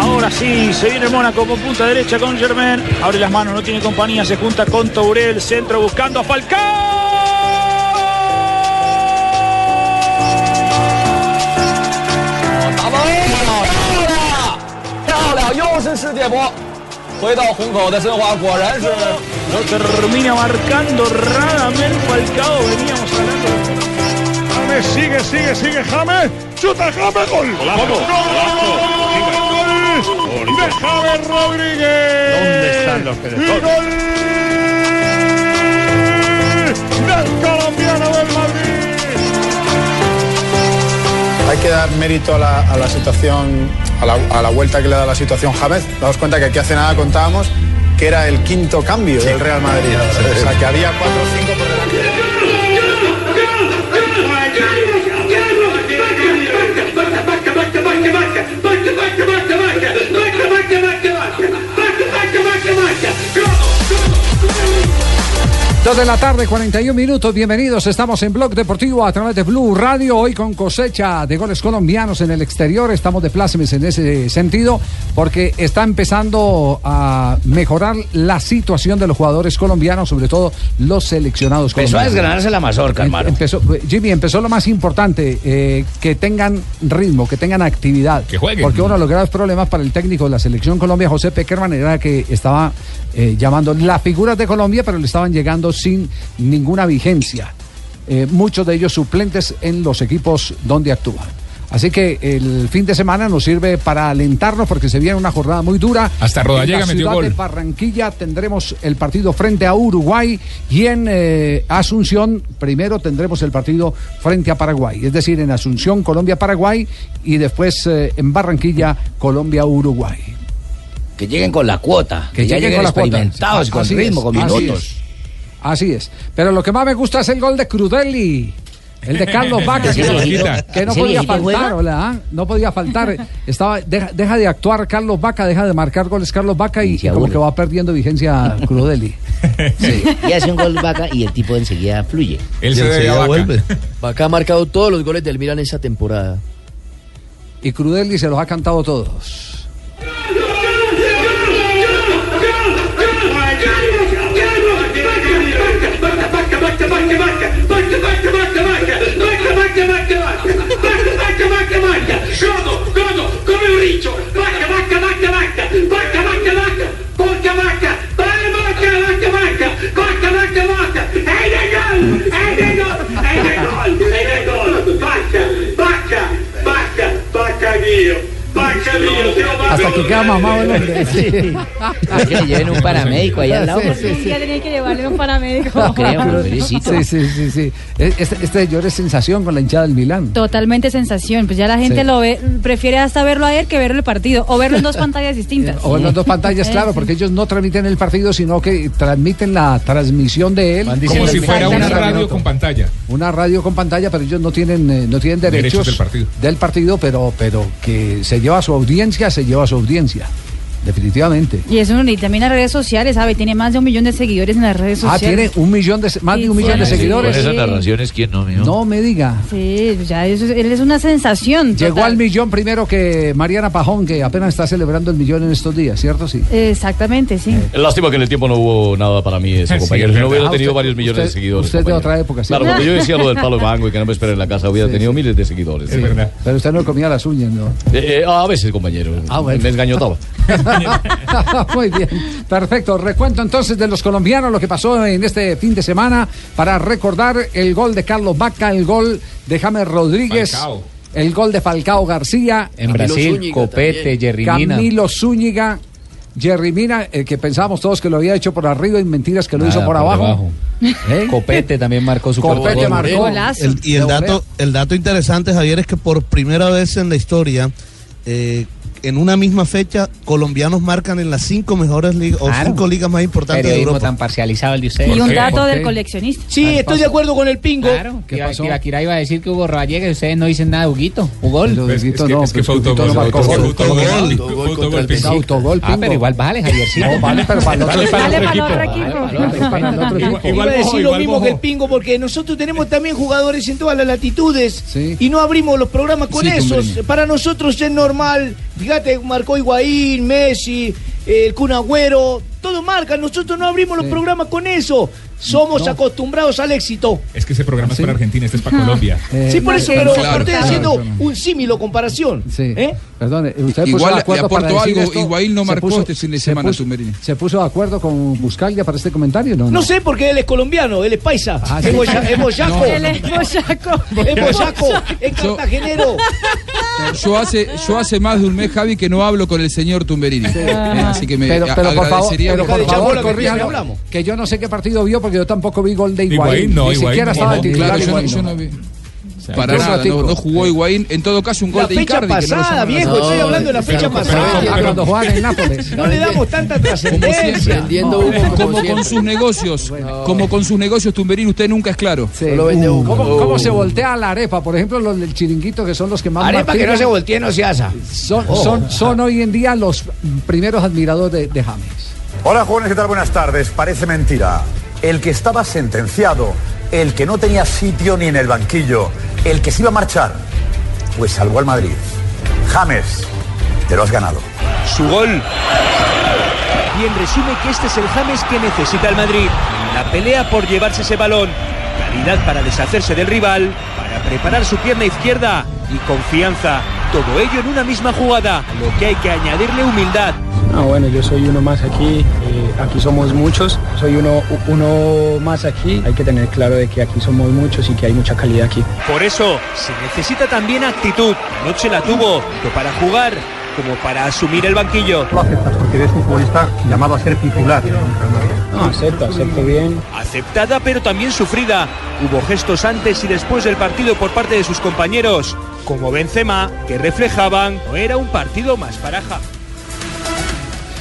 Ahora sí, se viene Mónaco con punta derecha con Germain. Abre las manos, no tiene compañía, se junta con Tourel. Centro buscando a Falcao. Lo termina marcando Radamel Falcao, veníamos hablando. James sigue, sigue, sigue James. Chuta James, gol. Golazo de James Rodríguez. ¿Dónde están los les gol del colombiano del Madrid. Hay que dar mérito a la, a la situación, a la, a la vuelta que le da la situación James. Daos cuenta que aquí hace nada contábamos que era el quinto cambio del Real Madrid. O sea, que había cuatro o cinco por delante. Dos de la tarde, 41 minutos. Bienvenidos. Estamos en Blog Deportivo a través de Blue Radio. Hoy con cosecha de goles colombianos en el exterior. Estamos de plácemes en ese sentido porque está empezando a mejorar la situación de los jugadores colombianos, sobre todo los seleccionados Empezó a colombianos. desgranarse la mazorca, Em- hermano. Empezó, Jimmy, empezó lo más importante, eh, que tengan ritmo, que tengan actividad. Que jueguen. Porque uno de los graves problemas para el técnico de la selección Colombia, José Peckerman, era que estaba eh, llamando las figuras de Colombia, pero le estaban llegando sin ninguna vigencia. Eh, muchos de ellos suplentes en los equipos donde actúan. Así que el fin de semana nos sirve para alentarnos porque se viene una jornada muy dura. Hasta Rodallega En la metió ciudad gol. de Barranquilla tendremos el partido frente a Uruguay y en eh, Asunción primero tendremos el partido frente a Paraguay. Es decir, en Asunción Colombia-Paraguay y después eh, en Barranquilla Colombia-Uruguay. Que lleguen con la cuota. Que, ya lleguen con la cuota. experimentados, con Así ritmo, es, con así minutos. Así es. Pero lo que más me gusta es el gol de Crudelli. El de Carlos Vaca, que, no- que no ¿Ese podía faltar. No podía faltar. Estaba, deja, deja de actuar Carlos Vaca, deja de marcar goles Carlos Vaca y, Y como que va perdiendo vigencia Crudelli. Sí. Y hace un gol vaca y el tipo de enseguida fluye. Él se debe a Vaca. Vaca ha marcado todos los goles del Milan esa temporada. Y Crudelli se los ha cantado todos. è del gol, è del gol, è del gol, bacca, bacca, bacca, bacca Dio, bacca. Hasta que queda mamado el hombre. Es que le lleven un paramédico ahí al lado. Sí, sí, sí. Ya tenía que llevarle un paramédico. Creo, pero felicito. Sí, sí, sí, sí. Este, este señor es sensación con la hinchada del Milán. Totalmente sensación. Pues ya la gente Sí. lo ve, prefiere hasta verlo a él que verlo el partido. O verlo en dos pantallas distintas. O en las dos pantallas, Sí, claro, sí. porque ellos no transmiten el partido, sino que transmiten la transmisión de él. Como si fuera una radio con pantalla. Una radio con pantalla, pero ellos no tienen, eh, no tienen derechos, Derechos del partido. del partido, pero, pero que se lleva su audiencia, se lleva su audiencia. Definitivamente. Y eso y también las redes sociales, ¿sabe? Tiene más de un millón de seguidores en las redes Ah, sociales. tiene un millón de, más Sí, de un sí, millón de sí. seguidores. Con esas narraciones, ¿quién no, mijo? No me diga. Sí, ya eso es- él es una sensación. Llegó total. al millón primero que Mariana Pajón, que apenas está celebrando el millón en estos días, ¿cierto? Sí. Exactamente, sí. Lástima que en el tiempo no hubo nada para mí ese Sí, compañero. Si no hubiera Ah, tenido usted- varios millones de seguidores. usted de compañero. otra época, sí. Claro, cuando yo decía lo del palo de mango y que no me esperen en la casa, hubiera Sí, tenido sí. miles de seguidores. Es verdad. Pero usted no comía las uñas, ¿no? Eh, eh, a veces, compañero. Ah, bueno. Me engañotaba. Muy bien, perfecto. Recuento entonces de los colombianos lo que pasó en este fin de semana para recordar el gol de Carlos Vaca, el gol de James Rodríguez. Falcao. El gol de Falcao García. En Brasil, Copete, Jerry Mina. Camilo Zúñiga. Jerry Mina, el que pensábamos todos que lo había hecho por arriba y mentiras que lo hizo por, por abajo. debajo. ¿Eh? Copete también marcó su Copete cuarto gol. marcó. El- y el dato, el dato interesante, Javier, es que por primera vez en la historia, eh, en una misma fecha, colombianos marcan en las cinco mejores ligas o cinco ligas más importantes de Periodismo Europa. tan parcializado el de ustedes. Y un dato ¿Por del coleccionista. Sí, estoy de acuerdo con el pingo. Claro, ¿Qué pasó? Iba a decir que Hugo Rodríguez, ustedes no dicen nada de Huguito. Hugol. Pero Es, es que, no, es que fue autogol. Ah, pero igual bájale, Javiercito. No, vale, pero para el otro Vale equipo. equipo. Vale para el otro equipo. Iba Igual a decir lo mismo que el pingo porque nosotros tenemos también jugadores en todas las latitudes y no abrimos los programas con esos. Para nosotros es normal. Fíjate, marcó Higuaín, Messi, eh, el Kun Agüero, todo marca. Nosotros no abrimos los programas con eso. Somos No. acostumbrados al éxito. Es que ese programa ¿Sí? es para Argentina, este es para Colombia. Eh, sí, por eso, eh, pero claro, estoy claro, haciendo claro. un símil o comparación. Sí. ¿eh? Perdone, usted puso Igual de le acuerdo para decir algo, esto? Higuaín no ¿Se marcó este fin de se semana, puso- Tumberini. ¿Se puso de acuerdo con Buscaglia para este comentario? No, No sé porque él es colombiano, él es paisa, Ah, es, sí. boya- es boyaco, Él es boyaco. es boyaco, es cartagenero. Yo hace, yo hace más de un mes, Javi, que no hablo con el señor Tumberini. Eh, Así que me Pero, pero por favor, agradecería pero que- por de favor, que yo no sé qué partido vio porque yo tampoco vi gol de Higuaín. Higuaín no, Ni Higuaín siquiera estaba el titular Claro, yo, no- Higuaín. yo no vi. sea, Para nada, ratico. no, no jugó Higuaín. En todo caso, un gol La de fecha Icardi. que no viejo, así. estoy hablando de la fecha pasada. Cuando en Nápoles. No le damos tanta Como trascendencia. como con sus negocios. Como con sus negocios, Tumberín, usted nunca es claro. Sí. Uh, ¿Cómo, cómo se voltea la arepa? Por ejemplo, los del chiringuito, que son los que más Arepa que no se voltee, no se asa. son, Oh. son, son hoy en día los primeros admiradores de, de James. Hola jóvenes, ¿qué tal? Buenas tardes. Parece mentira. El que estaba sentenciado, el que no tenía sitio ni en el banquillo, el que se iba a marchar, pues salvó al Madrid. James, te lo has ganado. Su gol. Bien resume que este es el James que necesita el Madrid. La pelea por llevarse ese balón. Calidad para deshacerse del rival, para preparar su pierna izquierda y confianza. Todo ello en una misma jugada, lo que hay que añadirle humildad. Ah, bueno, yo soy uno más aquí, eh, aquí somos muchos, soy uno, uno más aquí, hay que tener claro de que aquí somos muchos y que hay mucha calidad aquí. Por eso se necesita también actitud. Anoche la tuvo, tanto para jugar como para asumir el banquillo. Lo aceptas porque eres un futbolista llamado a ser titular. No, acepto, acepto bien. Aceptada pero también sufrida. Hubo gestos antes y después del partido por parte de sus compañeros, como Benzema, que reflejaban no era un partido más para James.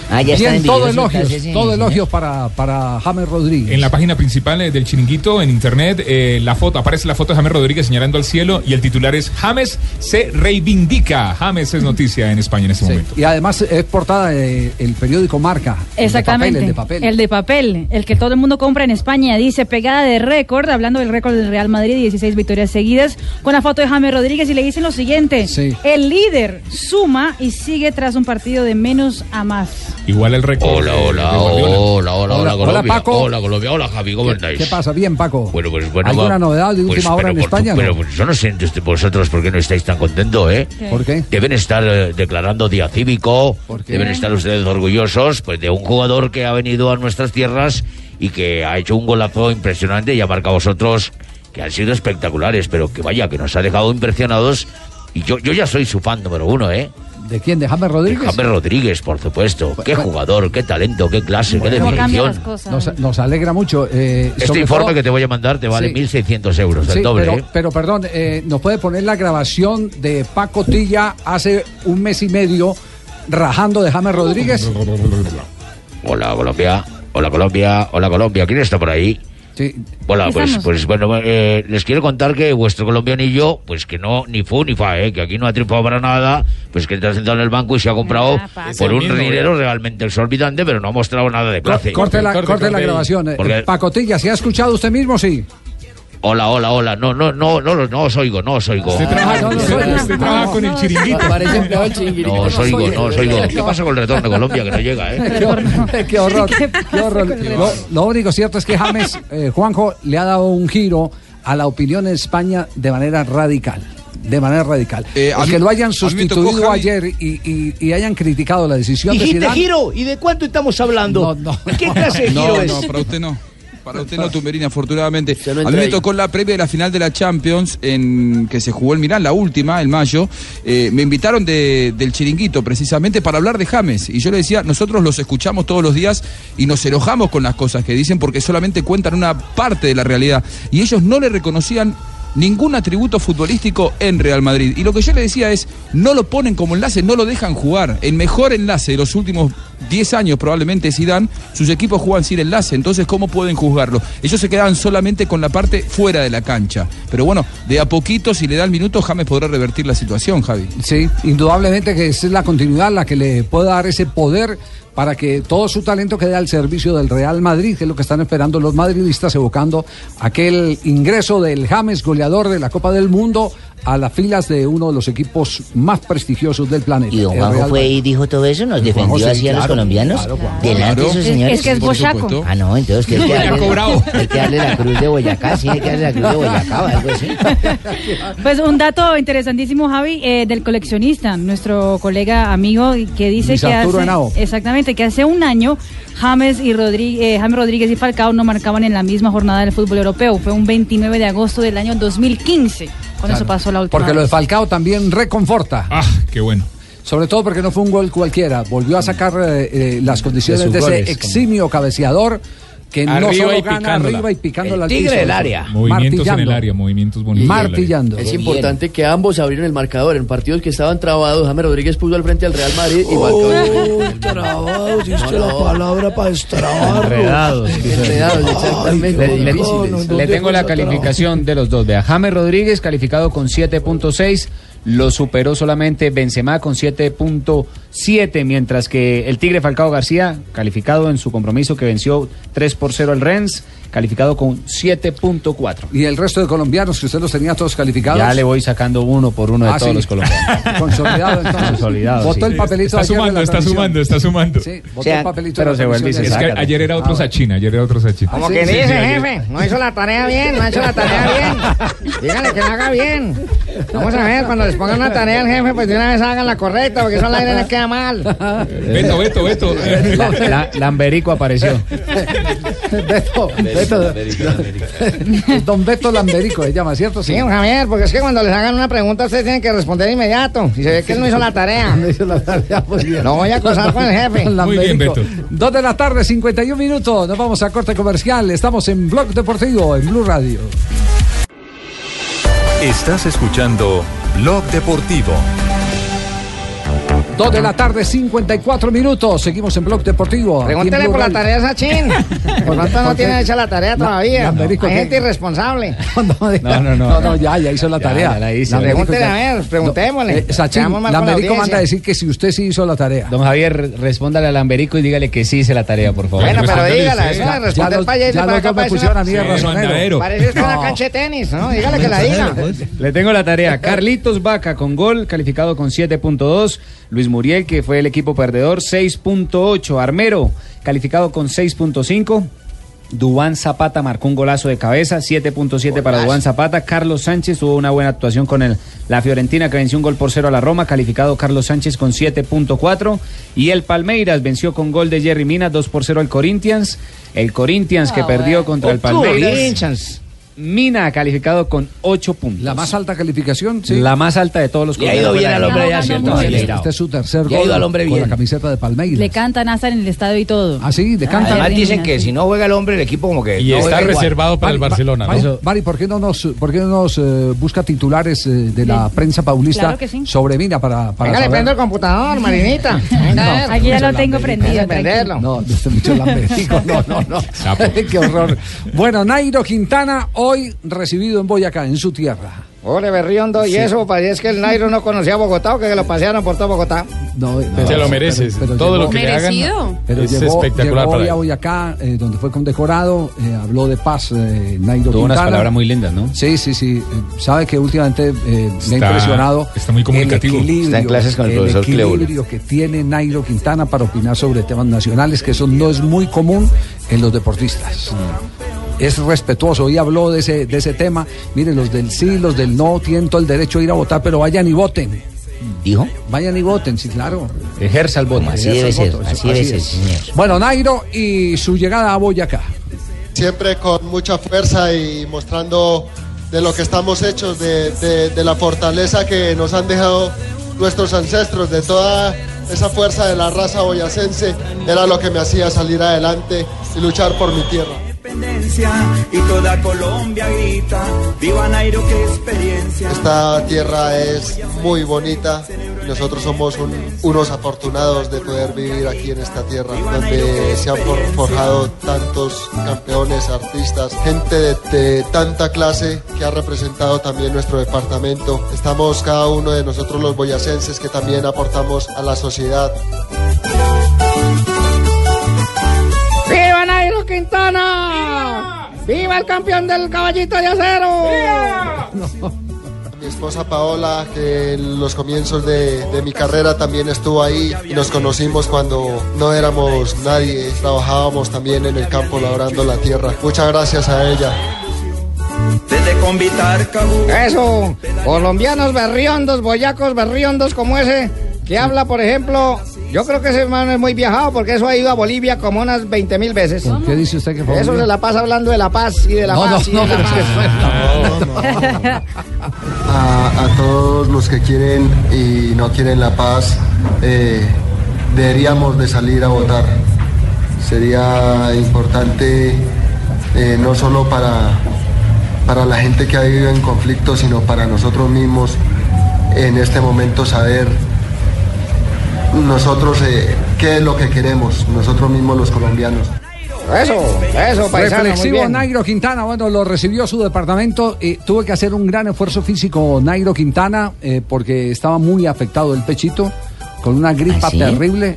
Ah, ya está Bien, todo elogios, sí, todo elogios para, para James Rodríguez. En la página principal eh, del chiringuito, en internet, eh, la foto, aparece la foto de James Rodríguez señalando al cielo y el titular es James se reivindica. James es noticia en España en este Sí, momento. Y además es portada del periódico Marca. Exactamente. El de papel, el de papel. El de papel, el que todo el mundo compra en España. Dice pegada de récord, hablando del récord del Real Madrid, 16 victorias seguidas, con la foto de James Rodríguez y le dicen lo siguiente. El líder suma y sigue tras un partido de menos a más. Igual el récord. Hola, hola, hola, hola, hola, Hola, Colombia. Paco. Hola, Colombia. Hola, Javi, ¿cómo estáis? ¿Qué pasa? Bien, Paco. Bueno, pues bueno. ¿Alguna va- novedad de pues, última hora en España? tu- no? Pero pues, yo no sé vosotros por qué no estáis tan contentos, ¿eh? ¿Por qué? Deben estar eh, declarando día cívico, qué? deben estar ustedes orgullosos pues de un jugador que ha venido a nuestras tierras y que ha hecho un golazo impresionante y ha marcado a vosotros que han sido espectaculares, pero que vaya, que nos ha dejado impresionados y yo, yo ya soy su fan número uno, ¿eh? ¿De quién? ¿De James Rodríguez? James Rodríguez, por supuesto. Qué jugador, qué talento, qué clase, qué definición. Nos, nos alegra mucho. eh, Este informe todo- que te voy a mandar te vale Sí. 1.600 euros, Sí, el doble. pero, ¿eh? pero perdón, eh, ¿nos puede poner la grabación de Paco Tilla hace un mes y medio rajando de James Rodríguez? Hola, Colombia. Hola, Colombia. Hola, Colombia. ¿Quién está por ahí? Sí. Hola, pues, pues bueno, eh, les quiero contar que vuestro colombianillo, pues que no, ni fu ni fa, eh, que aquí no ha triunfado para nada, pues que está sentado en el banco y se ha comprado por un dinero eh. realmente exorbitante, pero no ha mostrado nada de clase. Corte la, corte la grabación. eh. Porque- Paco Tilla, ¿se ha escuchado usted mismo? Sí. Hola, hola, hola. No, no, no, no, no, no os oigo, no os oigo. Usted trabaja, no, no, usted- no, usted no, trabaja no, con el no, chiringuito. Parece empleado del chiringuito. No os oigo, no os oigo. ¿Qué pasa con el retorno de Colombia que no llega, eh? qué, hor- qué horror. qué horror. Lo, lo único cierto es que James, eh, Juanjo, le ha dado un giro a la opinión en España de manera radical. de manera radical. Eh, a el mí- que lo hayan tocó, sustituido ayer y, y- y hayan criticado la decisión de Zidane, giro, ¿y de cuánto estamos hablando? ¿Qué clase de giro no, es? no, para usted no. Para usted no, Tumberini, afortunadamente. no a mí me ahí. tocó la previa de la final de la Champions en que se jugó el Milán, la última, en mayo. Eh, me invitaron de- del chiringuito precisamente para hablar de James. Y yo le decía, nosotros los escuchamos todos los días y nos enojamos con las cosas que dicen porque solamente cuentan una parte de la realidad. Y ellos no le reconocían ningún atributo futbolístico en Real Madrid. Y lo que yo le decía es, no lo ponen como enlace, no lo dejan jugar. El mejor enlace de los últimos 10 años probablemente Zidane, sus equipos juegan sin enlace, entonces ¿cómo pueden juzgarlo? Ellos se quedaban solamente con la parte fuera de la cancha. Pero bueno, de a poquito, si le da el minuto, James podrá revertir la situación, Javi. Sí, indudablemente que es la continuidad la que le puede dar ese poder para que todo su talento quede al servicio del Real Madrid, que es lo que están esperando los madridistas, evocando aquel ingreso del James, goleador de la Copa del Mundo, a las filas de uno de los equipos más prestigiosos del planeta. Y don Juanjo Real fue y dijo todo eso, nos defendió sí, así a los colombianos. claro, delante de esos Es- señores. es que es boyaco. Ah, no, entonces que hay que darle, hay que darle la cruz de Boyacá, sí, hay que darle la cruz de Boyacá algo así. Pues un dato interesantísimo, Javi, eh, del coleccionista, nuestro colega amigo, que dice Luis que Arturo hace, Henao. exactamente, que hace un año James y Rodríguez, James Rodríguez y Falcao no marcaban en la misma jornada del fútbol europeo. Fue un 29 de agosto del año 2015, Claro. eso pasó la última Porque lo de. Falcao también reconforta. Ah, qué bueno. Sobre todo porque no fue un gol cualquiera. Volvió a sacar eh, eh, las condiciones De ese goles, eximio cabeceador que no Arriba solo y gana picándola. arriba y picándola al El tigre piso. del área. Movimientos en Martillando. el área, movimientos bonitos. Martillando. Es importante que ambos abrieron el marcador en partidos que estaban trabados. James Rodríguez puso al frente al Real Madrid y marcó. trabados, diste la palabra para destrabarlo. Enredados. Enredados, exactamente. Le, le- Difíciles. le tengo la calificación de los dos. Vea, James Rodríguez calificado con 7.6. Lo superó solamente Benzema con 7.7, mientras que el Tigre Falcao García, calificado en su compromiso que venció 3 por 0 al Rennes, calificado con 7.4. Y el resto de colombianos que usted los tenía todos calificados. Ya le voy sacando uno por uno de Ah, todos sí. los colombianos. Consolidado entonces. Consolidado, Votó sí. el papelito Está ayer de sumando, la está sumando, está sumando. Sí, votó el papelito pero de la se vuelve y transmisión se de Es que ayer. era otro Sachín, ayer era otro Sachín. Como Sí, que dice, sí, jefe, no hizo la tarea bien, no ha hecho la tarea bien. Dígale que la haga bien. Vamos a ver, cuando les pongan una tarea al jefe, pues de una vez hagan la correcta, porque eso al aire les queda mal. Beto, Beto, Beto. La- la- Lamberico apareció. Beto, Beto, Don Beto Lamberico se llama, ¿cierto? Sí, don Javier, porque es que cuando les hagan una pregunta, ustedes tienen que responder inmediato. Y se ve que él no hizo la tarea. No hizo la tarea, muy bien. No voy a acosar con el jefe. Muy bien. Beto. Dos de la tarde, 51 minutos. Nos vamos a corte comercial. Estamos en Blog Deportivo, en Blue Radio. Estás escuchando Blog Deportivo. Dos de la tarde, 54 minutos. Seguimos en Blog Deportivo. Pregúntele por la tarea a Sachín. Por tanto, no tiene hecha la tarea No, todavía. Lamberico, Hay gente irresponsable. No, No, no, no. no, no, ya, ya hizo la tarea. la Pregúntele a ver, preguntémosle. No, eh, Sachin, Lamberico manda a decir que si usted sí hizo la tarea. Don Javier, respóndale a Lamberico y dígale que sí hice la tarea, por favor. Bueno, pero dígala, Ya- de ya responder para allá y para acá me parece pusieron a mí razonero. Parece usted una cancha de tenis, ¿no? Dígale que la diga. Le tengo la tarea. Carlitos Vaca con gol, calificado con 7.2. Luis Muriel, que fue el equipo perdedor, 6.8. Armero, calificado con 6.5. Dubán Zapata marcó un golazo de cabeza, 7.7 para Dubán Zapata. Carlos Sánchez tuvo una buena actuación con el, la Fiorentina que venció un gol por cero a la Roma, calificado Carlos Sánchez con 7.4. Y el Palmeiras venció con gol de Jerry Mina, 2 por 0 al Corinthians. El Corinthians que perdió contra el Palmeiras. Corinthians. Mina calificado con 8 puntos. La más alta calificación, sí. La más alta de todos los Le ha ido bien al hombre ya, Está ¿cierto? Este es su tercer Le ha gol ido al hombre con bien. la camiseta de Palmeiras. Le cantan hasta en el estadio y todo. Ah, sí, de canta. Ah, Además dicen Mina, que sí. si no juega el hombre, el equipo como que Y no está igual. reservado para el Barcelona, Mari, ¿no? Mari, ¿por qué no nos, por qué no nos eh, busca titulares eh, de la Sí. prensa paulista Claro que sí. sobre Mina para, para Venga, le prendo el computador, Marinita. Aquí ya lo tengo prendido. No, este lamberico, no, no, no. Qué horror. Bueno, Nairo Quintana, hoy recibido en Boyacá, en su tierra. Ole, Berriondo, y eso, parece que el Nairo no conocía Bogotá o que lo pasearon por todo Bogotá. No, Se lo mereces. Todo lo que le hagan Merecido. Pero es llegó, espectacular llegó para hoy a. Boyacá, eh, donde fue condecorado, eh, habló de paz eh, Nairo Tuvo unas palabras muy lindas, ¿no? Sí, sí, sí. Eh, Sabe que últimamente eh, me ha impresionado. está muy comunicativo. El equilibrio, Está en clases con el profesor Cleure. equilibrio que tiene Nairo Quintana para opinar sobre temas nacionales, que eso no es muy común en los deportistas. Es respetuoso y habló de ese, de ese tema. Miren, los del sí, los del no tienen todo el derecho a ir a votar, pero vayan y voten. ¿Dijo? Vayan y voten, sí, claro. Ejerza el voto. Así debe el ser, voto, así es. señor. Bueno, Nairo y su llegada a Boyacá. siempre con mucha fuerza y mostrando de lo que estamos hechos, de, de- de la fortaleza que nos han dejado nuestros ancestros, de toda esa fuerza de la raza boyacense, era lo que me hacía salir adelante y luchar por mi tierra. Y toda Colombia grita, viva Nairo, qué experiencia. Esta tierra es muy bonita y nosotros somos un- unos afortunados de poder vivir aquí en esta tierra, donde se han for- forjado tantos campeones, artistas, gente de, de tanta clase que ha representado también nuestro departamento. Estamos cada uno de nosotros los boyacenses que también aportamos a la sociedad. ¡Viva el campeón del caballito de acero! Mi esposa Paola, que en los comienzos de, de mi carrera también estuvo ahí nos conocimos cuando no éramos nadie, trabajábamos también en el campo labrando la tierra. Muchas gracias a ella. Eso, colombianos berriondos, boyacos berriondos como ese, que habla, por ejemplo, yo creo que ese hermano es muy viajado porque eso ha ido a Bolivia como unas 20 mil veces. ¿Qué dice usted que fue? Eso se la pasa hablando de la paz y de la No, paz no, y de no, la pero paz. A, a todos los que quieren y no quieren la paz, eh, deberíamos de salir a votar. Sería importante eh, no solo para, para la gente que ha vivido en conflicto, sino para nosotros mismos en este momento saber nosotros eh, qué es lo que queremos, nosotros mismos los colombianos. Eso, eso, paisano, muy Reflexivo bien. Nairo Quintana, bueno, lo recibió su departamento. y tuvo que hacer un gran esfuerzo físico Nairo Quintana eh, porque estaba muy afectado el pechito con una gripa ¿Ah, sí? terrible.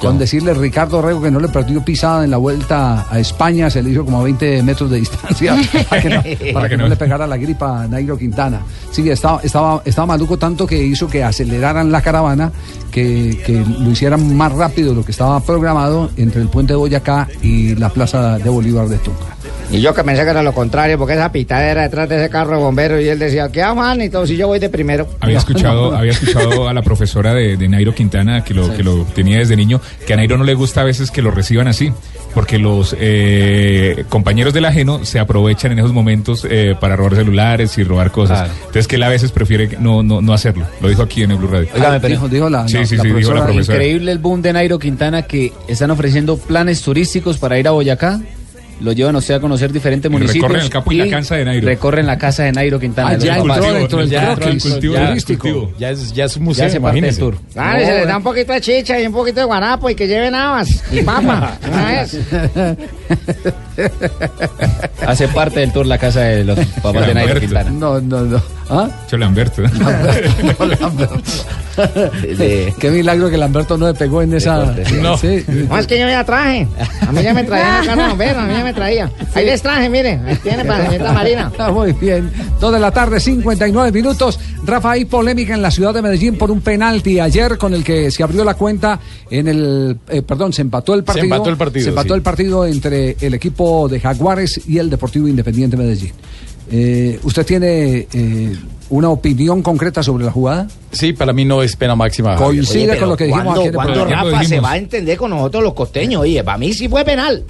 Con decirle Ricardo Rego que no le perdió pisada en la vuelta a España, se le hizo como a 20 metros de distancia para que no, para que no le pegara la gripa a Nairo Quintana. Sí, estaba, estaba, estaba maluco tanto que hizo que aceleraran la caravana, que, que lo hicieran más rápido de lo que estaba programado entre el puente de Boyacá y la plaza de Bolívar de Tunja. Y yo que pensé que era lo contrario, porque esa pitadera detrás de ese carro de bomberos y él decía, ¿qué Juan? Y todo, si yo voy de primero. Había escuchado, había escuchado a la profesora de, de Nairo Quintana, que lo, que lo tenía desde niño, que a Nairo no le gusta a veces que lo reciban así, porque los eh, compañeros del ajeno se aprovechan en esos momentos eh, para robar celulares y robar cosas. Claro. Entonces que él a veces prefiere no, no, no hacerlo. Lo dijo aquí en el Blue Radio. Óigame, pero- Dijo, dijo la, Sí, la sí, dijo la profesora. Increíble el boom de Nairo Quintana que están ofreciendo planes turísticos para ir a Boyacá. Lo llevan a usted a conocer diferentes Y municipios. recorren el campo y la casa de Nairo. Recorren la casa de Nairo Quintana. Ah, ya entró dentro del Ya croquis, entró el cultivo ya- turístico. Ya es, ya es un Ya museo, hace parte del tour. Claro, y se les da un poquito de chicha y un poquito de guanapo y que lleven habas y papa. Hace parte del tour la casa de los papás de Nairo. Quintana. No, no, no. ¿Ah? Che, Lamberto. No, Lamberto. Qué milagro que Lamberto no le pegó en esa. No. Sí. No, es que yo ya traje. A mí ya me traía la carne bombero, a mí ya me traía. Ahí les traje, mire. Ahí tiene para la señorita Marina. Ah, muy bien. Dos de la tarde, 59 minutos. Rafa, hay polémica en la ciudad de Medellín por un penalti ayer con el que se abrió la cuenta en el. eh, perdón, se empató el partido. empató el partido, Se empató sí. el partido entre el equipo de Jaguares y el Deportivo Independiente Medellín. Eh, ¿Usted tiene eh, una opinión concreta sobre la jugada? Sí, para mí no es pena máxima. Javier. Coincide Oye, con lo que dijimos ¿cuándo, aquí cuándo. Rafa se va a entender con nosotros los costeños? Oye, para mí sí fue penal.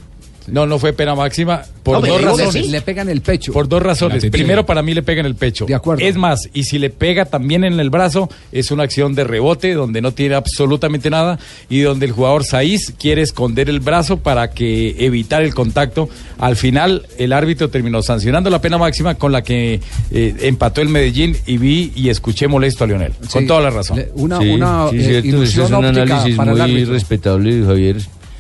No, no fue pena máxima por No, dos razones. sí. Le pegan el pecho. Por dos razones. Primero, para mí le pega en el pecho. De acuerdo. Es más, y si le pega también en el brazo, es una acción de rebote donde no tiene absolutamente nada y donde el jugador Saiz quiere esconder el brazo para que evitar el contacto. Al final, el árbitro terminó sancionando la pena máxima con la que eh, empató el Medellín y vi y escuché molesto a Lionel. Con toda la razón. Le- Una, Sí, una sí, eh, cierto, es un óptica análisis para el muy árbitro. respetable, Javier.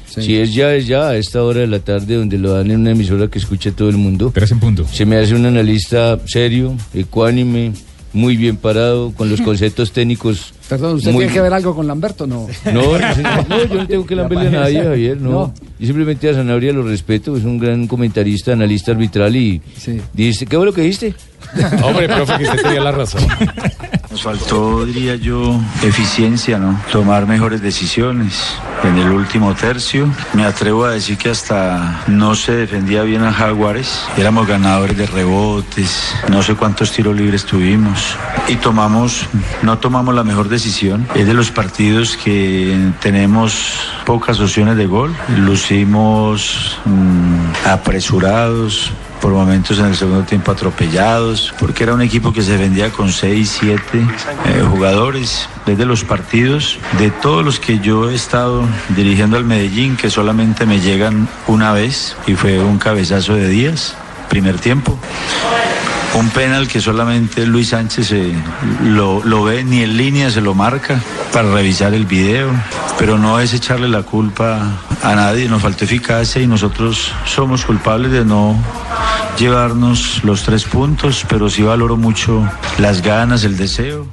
Sí. Si es ya, es ya, a esta hora de la tarde, donde lo dan en una emisora que escuche todo el mundo. Tres en punto. Se me hace un analista serio, ecuánime, muy bien parado, con los conceptos técnicos. Perdón, ¿usted muy- tiene que ver algo con Lamberto? No. No, no, yo no tengo que lamberle a nadie, Javier, no. No. Yo simplemente a Sanabria lo respeto, es un gran comentarista, analista arbitral y Sí. dijiste, ¿qué fue lo que dijiste? Hombre, profe, que usted tenía la razón. Nos faltó, diría yo, eficiencia, ¿no? Tomar mejores decisiones. En el último tercio, me atrevo a decir que hasta no se defendía bien a Jaguares. Éramos ganadores de rebotes, no sé cuántos tiros libres tuvimos. Y tomamos, no tomamos la mejor decisión. Es de los partidos que tenemos pocas opciones de gol. Lucimos mm, apresurados, por momentos en el segundo tiempo atropellados, porque era un equipo que se vendía con 6, 7 eh, jugadores. Desde los partidos, de todos los que yo he estado dirigiendo al Medellín, que solamente me llegan una vez, y fue un cabezazo de días, primer tiempo. Un penal que solamente Luis Sánchez eh, lo, lo ve, ni en línea se lo marca para revisar el video, pero no es echarle la culpa a nadie, nos faltó eficacia y nosotros somos culpables de no llevarnos los tres puntos, pero sí valoro mucho las ganas, el deseo.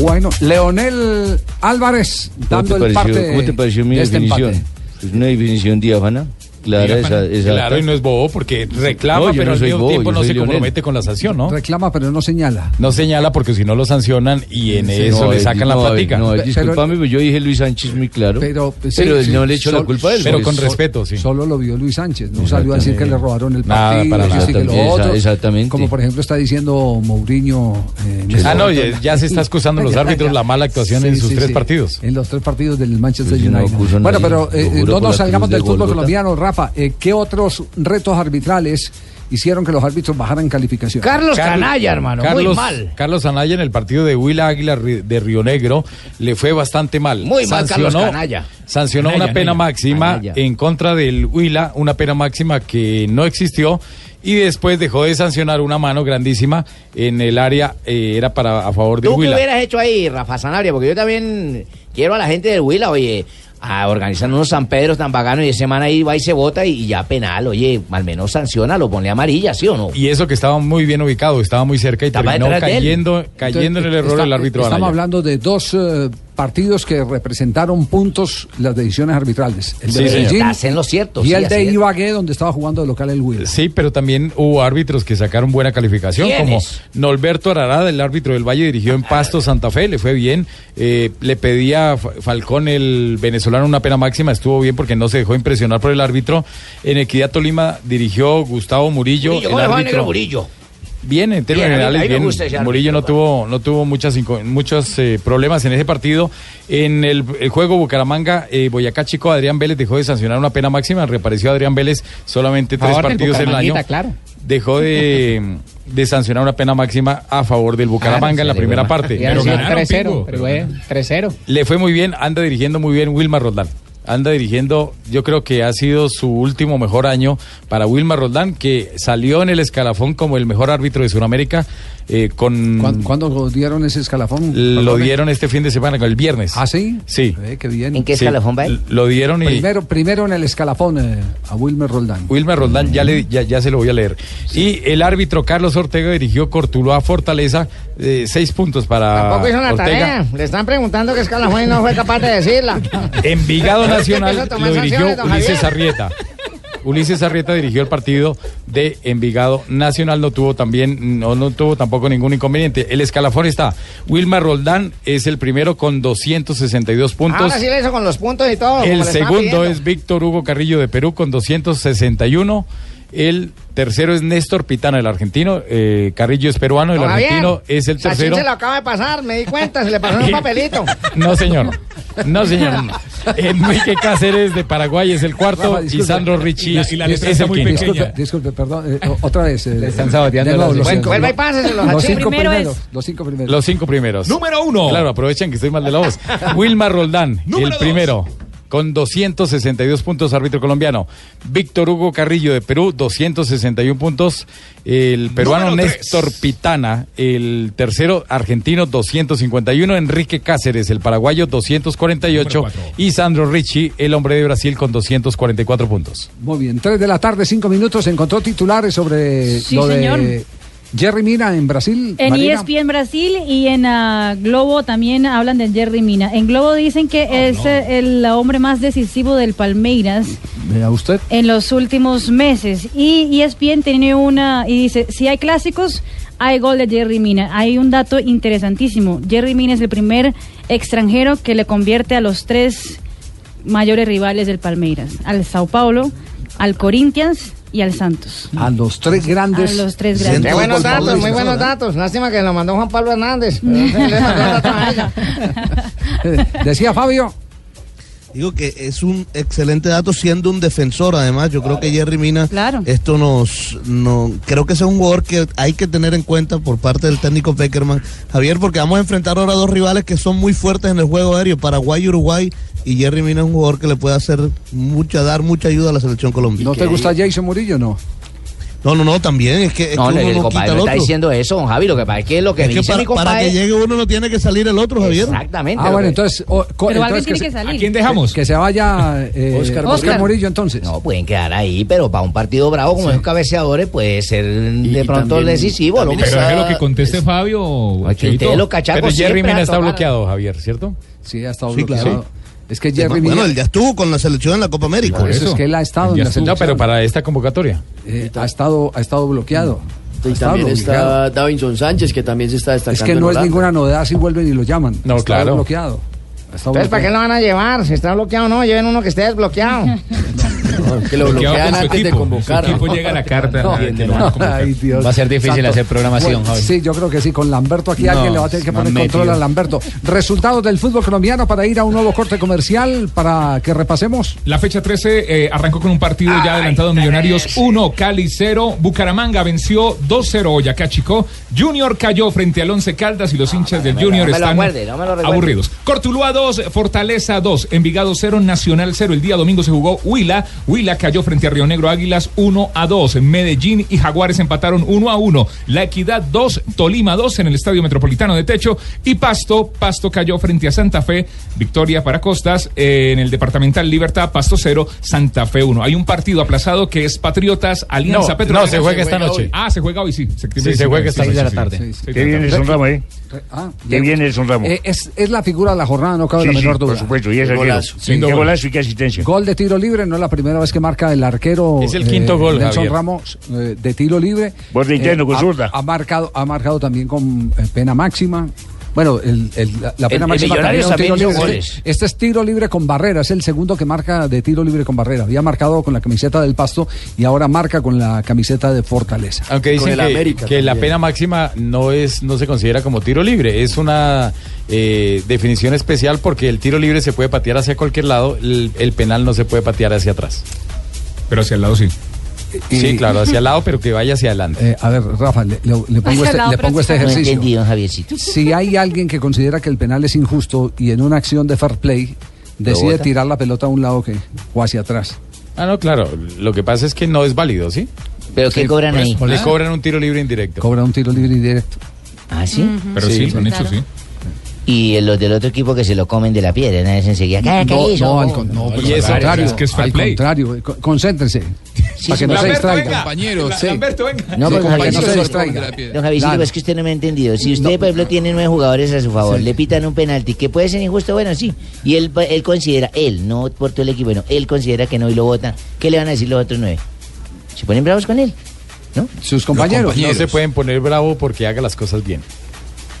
Bueno, Leonel Álvarez ¿Cómo dando te el pareció, parte cómo te pareció mi de este definición? empate. Es una definición diáfana, clara, esa, esa- Claro, y no es bobo porque reclama, No, pero no al mismo bobo, tiempo no se compromete con la sanción, ¿no? Reclama, pero no señala. No señala porque si no lo sancionan y en Sí, eso no, le eh, sacan la no, eh, plática. No, disculpame, pues yo dije Luis Sánchez muy claro. Pero, Pero, sí, él sí, no le echó la culpa a él. pero pues. con respeto, sí. Solo lo vio Luis Sánchez, no salió a decir que le robaron el Nada, partido, para nada. sí, que lo Esa- otro. exactamente. Como por ejemplo está diciendo Mourinho. eh, en Ah, no, ya, ya se está excusando los árbitros la mala actuación en sus tres partidos. En los tres partidos del Manchester Pues United. bueno, pero eh, no nos salgamos del fútbol colombiano, Rafa. Eh, ¿Qué otros retos arbitrales hicieron que los árbitros bajaran calificación? Carlos Canalla, hermano, muy Carlos, mal. Carlos Anaya en el partido de Huila Águila de Río Negro le fue bastante mal. Muy mal, Carlos Canalla. Sancionó Canalla, una pena Canalla. máxima Canalla. en contra del Huila, una pena máxima que no existió. Y después dejó de sancionar una mano grandísima en el área, eh, era para a favor de ¿Tú qué Huila. hubieras hecho ahí, Rafa Sanabria? Porque yo también quiero a la gente del Huila, oye, a organizar unos San Pedro tan bacanos y ese man ahí va y se vota y, ya penal, oye, al menos sanciona, lo ponle amarilla, ¿sí o no? Y eso que estaba muy bien ubicado, estaba muy cerca y Estaba terminó detrás de él. cayendo, cayendo en el error Está- del árbitro Estamos hablando de dos eh, partidos que representaron puntos las decisiones arbitrales. El de Sí. Medellín Estás en lo cierto, y sí, el de es. Ibagué, donde estaba jugando de local el Huila. Sí, pero también hubo árbitros que sacaron buena calificación, como Norberto Ararada, el árbitro del Valle, dirigió en Pasto Santa Fe, le fue bien. Eh, le pedía a Fa- Falcón, el venezolano, una pena máxima, estuvo bien porque no se dejó impresionar por el árbitro. En Equidad Tolima dirigió Gustavo Murillo, Murillo, el ¿cómo le va, árbitro. negro Murillo? Bien, en términos Bien, generales, bien. árbitro, Murillo no tuvo, no tuvo muchas, muchos eh, problemas en ese partido. En el, el juego Bucaramanga, eh, Boyacá Chico, Adrián Vélez dejó de sancionar una pena máxima. Reapareció Adrián Vélez solamente tres partidos en el año. Claro. Dejó de, de sancionar una pena máxima a favor del Bucaramanga en la primera parte. Y ahora sí, 3-0, pero eh, 3-0. Le fue muy bien, anda dirigiendo muy bien Wilmar Roldán. Anda dirigiendo, yo creo que ha sido su último mejor año para Wilmar Roldán, que salió en el escalafón como el mejor árbitro de Sudamérica. eh, con ¿Cuándo, cuándo dieron ese escalafón? Lo dieron este fin de semana, el viernes. ¿Ah, sí? Sí. Eh, qué bien. ¿En qué Sí, escalafón va él? Lo dieron y Primero, primero en el escalafón eh, a Wilmer Roldán. Wilmer Roldán, ya, le, ya, ya se lo voy a leer. Y el árbitro Carlos Ortega dirigió Cortuluá Fortaleza, eh, seis puntos para Tampoco hizo la Ortega. tarea. Le están preguntando qué escalafón y no fue capaz de decirla. Envigado Nacional lo dirigió Ulises. Arrieta. Ulises Arrieta dirigió el partido de Envigado Nacional, no tuvo también, no, no tuvo tampoco ningún inconveniente. El escalafón está, Wilmar Roldán es el primero con 262 puntos. Ahora sí hizo con los puntos y todo. El segundo es Víctor Hugo Carrillo de Perú con 261. El tercero es Néstor Pitana, el argentino. Eh, Carrillo es peruano, el argentino es el Sachin tercero. se lo acaba de pasar, me di cuenta, se le pasó en un papelito. No, señor. No, señor. Enrique Cáceres de Paraguay es el cuarto Rafa, y. Sandro Richie es el quinto. Disculpe, disculpe, perdón. eh, otra vez. eh, Le están saboteando de nuevo, la los sección. cinco- Vuelva y páseselo, Los cinco Primero primeros. es- Los cinco primeros. Los cinco primeros. Número uno. Claro, aprovechen que estoy mal de la voz. Wilmar Roldán, Número el dos. Con 262 puntos, árbitro colombiano. Víctor Hugo Carrillo de Perú, 261 puntos. El peruano Número tres. Néstor Pitana, el tercero argentino, 251. Enrique Cáceres, el paraguayo, 248. Y Sandro Ricci, el hombre de Brasil, con 244 puntos. Muy bien, 3 de la tarde, 5 minutos. Encontró titulares sobre Sí, lo señor. de Jerry Mina en Brasil. En Marina. ESPN Brasil y en ah, Globo también hablan de Jerry Mina. En Globo dicen que Ah, es eh, el hombre más decisivo del Palmeiras Vea usted. en los últimos meses. Y ESPN tiene una y dice, si hay clásicos, hay gol de Jerry Mina. Hay un dato interesantísimo. Jerry Mina es el primer extranjero que le convierte a los tres mayores rivales del Palmeiras, al Sao Paulo, al Corinthians y al Santos. A los tres grandes. A los tres grandes. Qué buenos datos, muy buenos datos. Lástima que lo mandó Juan Pablo Hernández. Eh, Decía Fabio. Digo que es un excelente dato siendo un defensor, además. Yo creo que Jerry Mina, Claro. esto nos, no, creo que es un jugador que hay que tener en cuenta por parte del técnico Peckerman. Javier, porque vamos a enfrentar ahora dos rivales que son muy fuertes en el juego aéreo, Paraguay y Uruguay. Y Jerry Mina es un jugador que le puede hacer mucha, dar mucha ayuda a la selección colombiana. ¿No te gusta Jason Murillo no? No, no, no, también. Es que, es No, que el uno no compadre quita no al está diciendo eso, don Javi. Lo que pasa es que lo que Es que dice para, mi para compadre... que llegue uno no tiene que salir el otro, Javier. Exactamente. Ah, bueno, entonces. o- co- Pero alguien entonces tiene se- que salir. ¿A quién dejamos? Que, que se vaya eh, Oscar Oscar, Murillo. Murillo, entonces. No, pueden quedar ahí, pero para un partido bravo como esos cabeceadores puede ser de pronto también- decisivo. Lo Pero sea- lo que conteste Fabio. Que Cheito. ustedes los cachacos Pero Jerry Mina está bloqueado, Javier, ¿cierto? Sí, ha estado Sí, bloqueado. Es que Jerry bueno, Mina- él ya estuvo con la selección en la Copa América. Por eso es que él ha estado en la No, selección. pero para esta convocatoria. Eh, ha estado ha estado bloqueado. Y Ha también bloqueado. está Davinson Sánchez, que también se está destacando. Es que no es ninguna novedad si vuelven y lo llaman. No, Ha estado claro. bloqueado. Entonces, ¿para qué lo van a llevar? Si está bloqueado o no, lleven uno que esté desbloqueado. que lo Bloqueado bloquean con su antes de equipo. convocar. Su equipo llega a la carta. No, que lo van a convocar. Ay, Dios Va a ser difícil santo. hacer programación, Bueno. Sí, yo creo que sí. Con Lamberto aquí No, alguien le va a tener que no poner control a Lamberto. Resultados del fútbol colombiano para ir a un nuevo corte comercial para que repasemos. La fecha 13 eh, arrancó con un partido ya adelantado Millonarios 1, Cali 0, Bucaramanga venció 2-0 Boyacá Chico, Junior cayó frente al Once Caldas y los hinchas del Junior no están acuerde, no me lo recuerde. aburridos. Cortuluá 2, Fortaleza 2, Envigado 0, Nacional 0. El día domingo se jugó Huila, Huila cayó frente a Río Negro Águilas 1 a 2, Medellín y Jaguares empataron 1 a 1, La Equidad 2, Tolima 2 en el Estadio Metropolitano de Techo y Pasto, Pasto cayó frente a Santa Fe, victoria para Costas eh, en el Departamental Libertad, Pasto 0, Santa Fe 1. Hay un partido aplazado que es Patriotas, Alianza No, Petrolera. no, se juega esta noche. Ah, se juega hoy, sí. Sí, se juega esta sí, noche, sí, de la sí, tarde. sí, sí, Qué sí, bien sí. es un ramo ahí. Ah, Qué bien es un ramo. Eh, es, es la figura de la jornada, no cabe Sí, la sí, menor duda. por supuesto, y es. Golazo. Sí, qué golazo y qué asistencia. Gol de tiro libre, no es la primera vez que marca el arquero. Es el quinto gol, Nelson Javier. Ramos eh, de tiro libre. Borde interno con ha- zurda. Ha, marcado, ha marcado también con eh, pena máxima. Bueno, el- el- la, pena El- máxima también era un también tiro hizo libre. goles. Este es tiro libre con barrera, es el segundo que marca de tiro libre con barrera. Había marcado con la camiseta del Pasto y ahora marca con la camiseta de Fortaleza. Aunque dicen que, que la pena máxima no es no se considera como tiro libre, es una eh, definición especial porque el tiro libre se puede patear hacia cualquier lado, el, el penal no se puede patear hacia atrás. Pero hacia el lado sí. Sí, claro, hacia el lado, pero que vaya hacia adelante. Eh, a ver, Rafa, le, le- le pongo este, lado, le pongo este ejercicio. Javiercito. Si hay alguien que considera que el penal es injusto y en una acción de fair play decide tirar la pelota a un lado que, o hacia atrás. Ah, no, claro, lo que pasa es que no es válido, ¿sí? ¿Pero qué cobran ahí? Le Ah. cobran un tiro libre indirecto. Cobra un tiro libre indirecto. ¿Ah, sí? Pero sí, lo han hecho, sí. Y los del otro equipo que se lo comen de la piedra, ¿no? Es enseguida. ¿Qué, qué No, hizo? no, al, con- no, No, pues y al contrario, es que es fair al play. contrario, eh, co- concéntrense para que no se Lamberto, distraigan. venga. Compañeros. Sí. Lamberto, venga. No, Sí, porque para que Javier, no se no distraiga. Don Javiercito, Claro. es que usted no me ha entendido. Si usted, por ejemplo, tiene nueve jugadores a su favor, le pitan un penalti, que puede ser injusto, bueno, sí. Y él, él considera, él, no por todo el equipo, bueno, él considera que no y lo votan. ¿Qué le van a decir los otros nueve? ¿Se ponen bravos con él? ¿No? Sus compañeros. No se pueden poner bravo porque haga las cosas bien.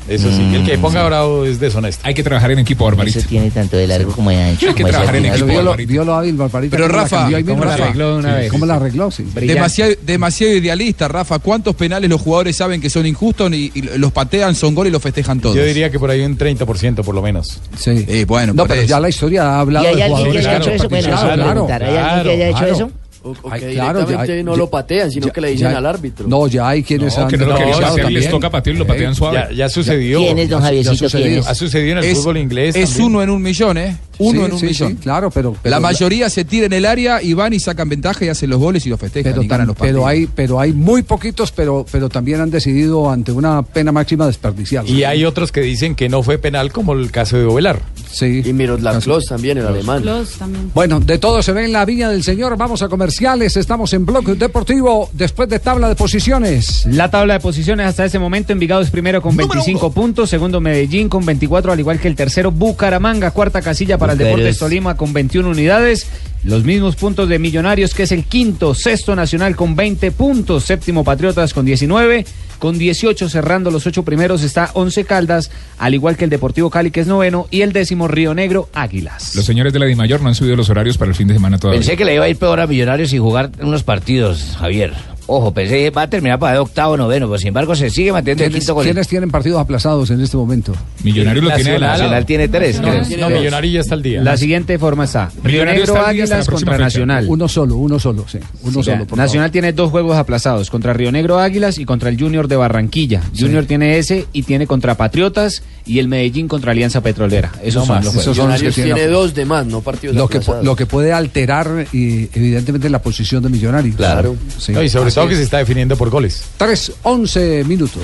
Eso sí, el que ponga bravo es deshonesto. Hay que trabajar en equipo, Barbarita. Eso tiene tanto de largo como de ancho. Hay que trabajar en equipo. Vio lo, vio lo hábil, Barbarita. Pero la Rafa, mismo, ¿cómo la arregló de una Sí, vez? ¿Cómo la arregló? Sí. Demasiado, demasiado idealista, Rafa. ¿Cuántos penales los jugadores saben que son injustos y, y los patean, son gol y los festejan todos? Yo diría que por ahí un 30% por lo menos. Sí. Eh, bueno, No, pero eso. ya la historia ha hablado ¿Y hay alguien que jugadores haya hecho eso? Bueno, claro. ¿Hay alguien que haya hecho eso? O, o Ay, que claro, ya- no ya- lo patean, sino ya- que le dicen ya- al árbitro. No, ya hay quienes No, han que no hacer, les toca patear y lo patean suave. Ya, ya sucedió. ¿Quién es, don Javiercito? Ha sucedido en el Es- fútbol inglés. Es también. uno en un millón, ¿eh? Uno Sí, en un sí, millón. sí, claro, pero, pero la mayoría se tira en el área y van y sacan ventaja y hacen los goles y los festejan pero, y ganan tam- los partidos. pero hay pero hay muy poquitos pero pero también han decidido ante una pena máxima desperdiciarla. Y hay otros que dicen que no fue penal, como el caso de Ovelar. Sí. Y Miroslav Klose también, el alemán. Los también. Bueno, de todo se ve en la viña del señor. Vamos a comercial. comerciales. Estamos en Bloque Deportivo después de tabla de posiciones. La tabla de posiciones hasta ese momento, Envigado es primero con 25 puntos, segundo Medellín con 24, al igual que el tercero Bucaramanga, cuarta casilla para el Bucaros. Deportes Tolima con 21 unidades. Los mismos puntos de Millonarios, que es el quinto, sexto Nacional con 20 puntos, séptimo Patriotas con 19, con 18 cerrando los ocho primeros está 11 Caldas, al igual que el Deportivo Cali, que es noveno, y el décimo Río Negro Águilas. Los señores de la Dimayor no han subido los horarios para el fin de semana todavía. Pensé que le iba a ir peor a Millonarios y jugar unos partidos, Javier. Ojo, pensé que va a terminar para el octavo noveno, pero sin embargo se sigue manteniendo el ¿Quiénes, quinto gol. quiénes tienen partidos aplazados en este momento? Millonarios lo tiene Nacional. Nacional tiene tres, No, creo. no, Millonario ya está al día. La siguiente forma está Río Negro Águilas contra fecha. Nacional. Uno solo, uno solo, sí. Uno O sea, solo, por Nacional tiene dos juegos aplazados, contra Río Negro Águilas y contra el Junior de Barranquilla. Junior tiene ese y tiene contra Patriotas y el Medellín contra Alianza Petrolera. Esos No son más, los esos juegos. son los que tienen tiene dos de más, no partidos Lo que, aplazados. lo que puede alterar, y, evidentemente, la posición de Millonarios. Claro. Sí. No, y sobre Así todo que se está definiendo por goles. 3, 11 minutos.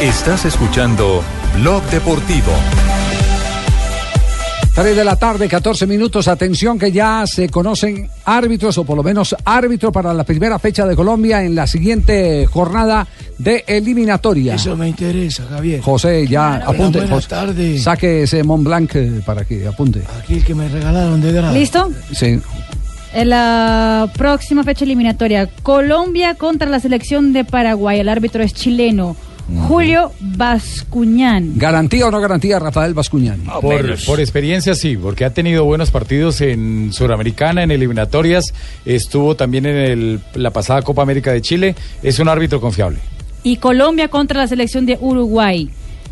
Estás escuchando Blog Deportivo. 3 de la tarde, 14 minutos. Atención que ya se conocen árbitros, o por lo menos árbitro para la primera fecha de Colombia en la siguiente jornada de eliminatoria. Eso me interesa, Javier. José, ya Claro. apunte. Buenas José, tardes. Saque ese Mont Blanc eh, para que apunte. Aquí el que me regalaron de grado. ¿Listo? Sí. En la próxima fecha eliminatoria, Colombia contra la selección de Paraguay. El árbitro es chileno, Julio Bascuñán. ¿Garantía o no garantía Rafael Bascuñán? Por, por experiencia sí, porque ha tenido buenos partidos en Suramericana, en eliminatorias, estuvo también en el- la pasada Copa América de Chile, es un árbitro confiable. Y Colombia contra la selección de Uruguay.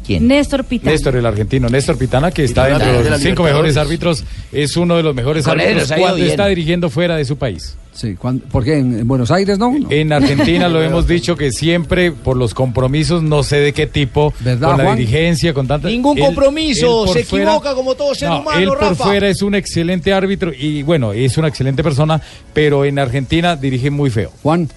¿Quién? Néstor Pitana. Néstor, el argentino, Néstor Pitana, que está dentro de los cinco mejores árbitros, es uno de los mejores Con árbitros cuando está dirigiendo fuera de su país. Sí, ¿cuándo- ¿por qué? ¿En, en Buenos Aires no? No. En Argentina lo hemos dicho que siempre por los compromisos, no sé de qué tipo, ¿Verdad, con la Juan? dirigencia, con tanta... Ningún él- compromiso, él se fuera- equivoca como todo ser No, humano, él por Rafa. fuera es un excelente árbitro y bueno, es una excelente persona, pero en Argentina dirige muy feo. Juan.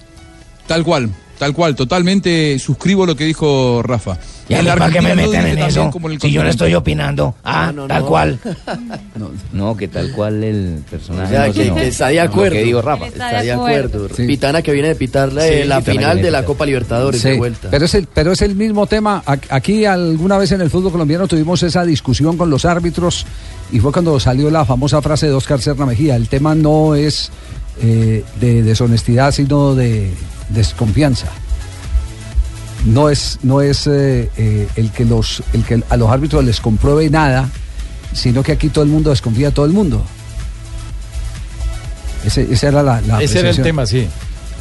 Tal cual, tal cual, totalmente suscribo lo que dijo Rafa. Ya, En la ¿para qué me meten en eso? como en el Si yo no estoy opinando. Ah, No, no, tal no. cual. No, que tal cual el personaje. O sea, no, que, está de lo acuerdo. que digo Rafa. Está de acuerdo. Sí. Pitana que viene de pitar la, Sí, la final de la. Copa Libertadores Sí, de vuelta. pero es el pero es el mismo tema. A- Aquí alguna vez en el fútbol colombiano tuvimos esa discusión con los árbitros y fue cuando salió la famosa frase de Oscar Serna Mejía. El tema no es eh, de deshonestidad, sino de desconfianza. No es no es eh, eh, el que los el que a los árbitros les compruebe nada, sino que aquí todo el mundo desconfía de todo el mundo. Ese, era la, la Ese era el tema, sí.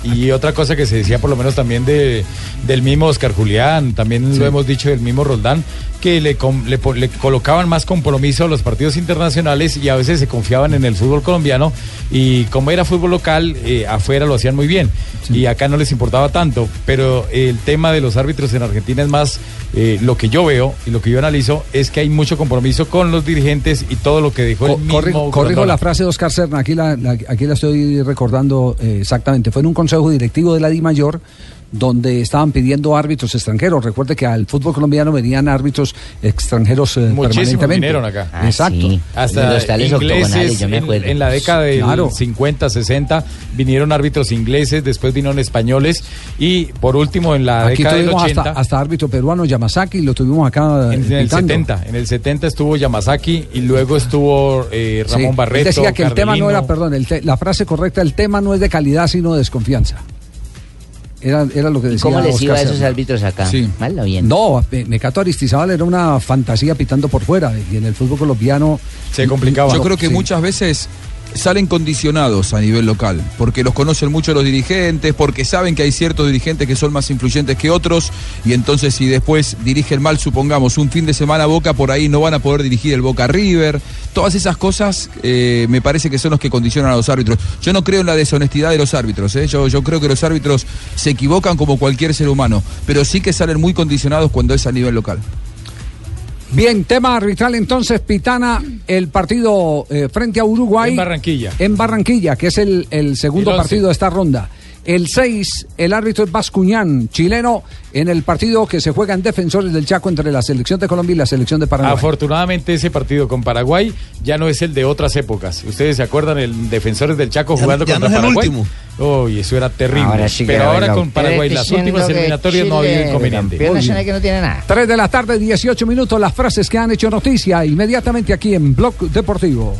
Y otra cosa que se decía por lo menos también de, del mismo Oscar Julián, también lo hemos dicho del mismo Roldán, que le, com- le, le colocaban más compromiso a los partidos internacionales y a veces se confiaban en el fútbol colombiano y como era fútbol local, eh, afuera lo hacían muy bien y acá no les importaba tanto, pero el tema de los árbitros en Argentina es más, eh, lo que yo veo y lo que yo analizo es que hay mucho compromiso con los dirigentes y todo lo que dijo el Co- mismo corrijo, la frase de Oscar Serna, aquí la, la- aquí la estoy recordando eh, exactamente. Fue en un consejo directivo de la Di Mayor donde estaban pidiendo árbitros extranjeros. Recuerde que al fútbol colombiano venían árbitros extranjeros eh, permanentemente. vinieron acá. Ah, Exacto. sí. Hasta Los tales ingleses yo me en, acuerdo. en la década del Claro. 50, 60 vinieron árbitros ingleses, después vinieron españoles y por último en la Aquí década del tuvimos 80 hasta, hasta árbitro peruano Yamasaki, lo tuvimos acá en, eh, el pitando. 70, en el 70 estuvo Yamazaki y luego estuvo eh, Sí. Ramón Él Barreto. decía que el tema no era, perdón, el te- la frase correcta, el tema no es de calidad, sino de desconfianza. Era, era lo que ¿Y decía cómo les Oscar iba a esos árbitros acá? Sí. Mal o bien. No, Me- Mecato Aristizábal era una fantasía pitando por fuera y en el fútbol colombiano se complicaba. Yo creo que Sí. muchas veces salen condicionados a nivel local, porque los conocen mucho los dirigentes, porque saben que hay ciertos dirigentes que son más influyentes que otros, y entonces si después dirigen mal, supongamos, un fin de semana Boca, por ahí no van a poder dirigir el Boca River. Todas esas cosas eh, me parece que son los que condicionan a los árbitros. Yo no creo en la deshonestidad de los árbitros, ¿eh? yo, yo creo que los árbitros se equivocan como cualquier ser humano, pero sí que salen muy condicionados cuando es a nivel local. Bien, tema arbitral entonces, Pitana, el partido eh, frente a Uruguay. En Barranquilla. En Barranquilla, que es el, el segundo partido de esta ronda. El 6, el árbitro es Bascuñán, chileno, en el partido que se juega en Defensores del Chaco entre la selección de Colombia y la selección de Paraguay. Afortunadamente ese partido con Paraguay ya no es el de otras épocas. Ustedes se acuerdan el Defensores del Chaco Ya- jugando ya contra no es el Paraguay. último. Uy, eso era terrible. Ahora sí que Pero ahora con Paraguay, las últimas eliminatorias no ha habido inconveniente. que no tiene nada. 3 de la tarde, 18 minutos, las frases que han hecho noticia inmediatamente aquí en Blog Deportivo.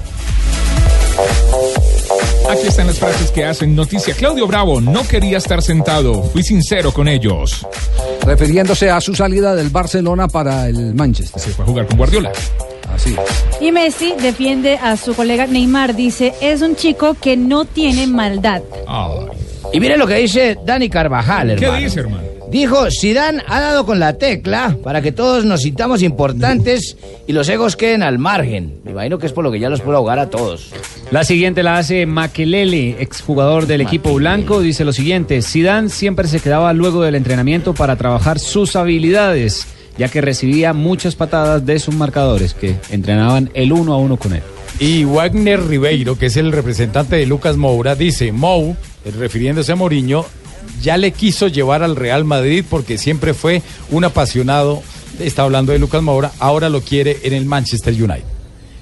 Aquí están las frases que hacen noticia. Claudio Bravo no quería estar sentado. Fui sincero con ellos. Refiriéndose a su salida del Barcelona para el Manchester. Se fue a jugar con Guardiola. Así es. Y Messi defiende a su colega Neymar. Dice, es un chico que no tiene maldad. Y mire lo que dice Dani Carvajal, ¿Qué hermano. dice, hermano? Dijo, Zidane ha dado con la tecla para que todos nos sintamos importantes y los egos queden al margen. Me imagino que es por lo que ya los puedo ahogar a todos. La siguiente la hace Makelele, exjugador del equipo blanco. Dice lo siguiente: Zidane siempre se quedaba luego del entrenamiento para trabajar sus habilidades, ya que recibía muchas patadas de sus marcadores que entrenaban el uno a uno con él. Y Wagner Ribeiro, que es el representante de Lucas Moura, dice, Mou, refiriéndose a Mourinho, ya le quiso llevar al Real Madrid porque siempre fue un apasionado, está hablando de Lucas Moura, ahora lo quiere en el Manchester United.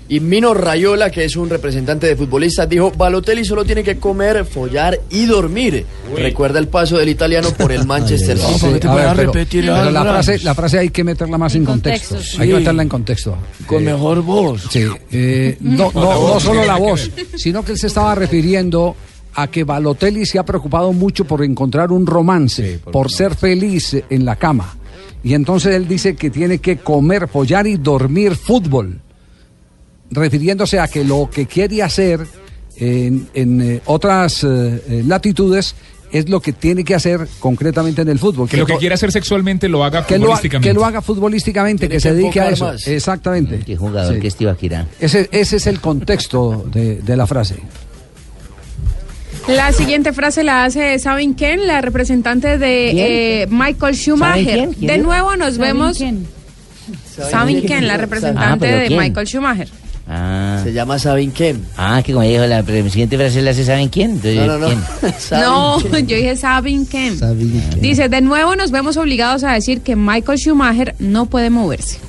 Y Mino Rayola, que es un representante de futbolistas, dijo, Balotelli solo tiene que comer, follar y dormir. Recuerda el paso del italiano por el Manchester City. Sí, pero, la, frase, la frase hay que meterla más en, contexto. contexto, Hay que meterla en contexto. Con Eh, mejor voz. Sí, eh, no, no, solo la voz, sino que él se estaba refiriendo a que Balotelli se ha preocupado mucho por encontrar un romance, por ser feliz en la cama. Y entonces él dice que tiene que comer, follar y dormir fútbol, refiriéndose a que lo que quiere hacer en, en, eh, otras eh, eh, latitudes es lo que tiene que hacer concretamente en el fútbol. Que lo que quiera hacer sexualmente lo haga que lo, ha- futbolísticamente. que lo haga futbolísticamente, que, se dedique a eso. Exactamente. Qué jugador Sí. que. Ese, ese es el contexto de, de la frase. La siguiente frase la hace Sabin Ken, la representante de ¿Quién? eh, Michael Schumacher. ¿Saben quién? ¿Quién De nuevo nos ¿Sabin vemos. quién? Sabin Ken, la Ah, representante ¿pero de quién? Michael Schumacher. Ah. Se llama Sabin Ken. Ah, que como dijo la siguiente frase la hace, ¿saben quién? Entonces, No, no, no. ¿quién? Sabin No, Ken. yo dije Sabin Ken. Dice, de nuevo nos vemos obligados a decir que Michael Schumacher no puede moverse.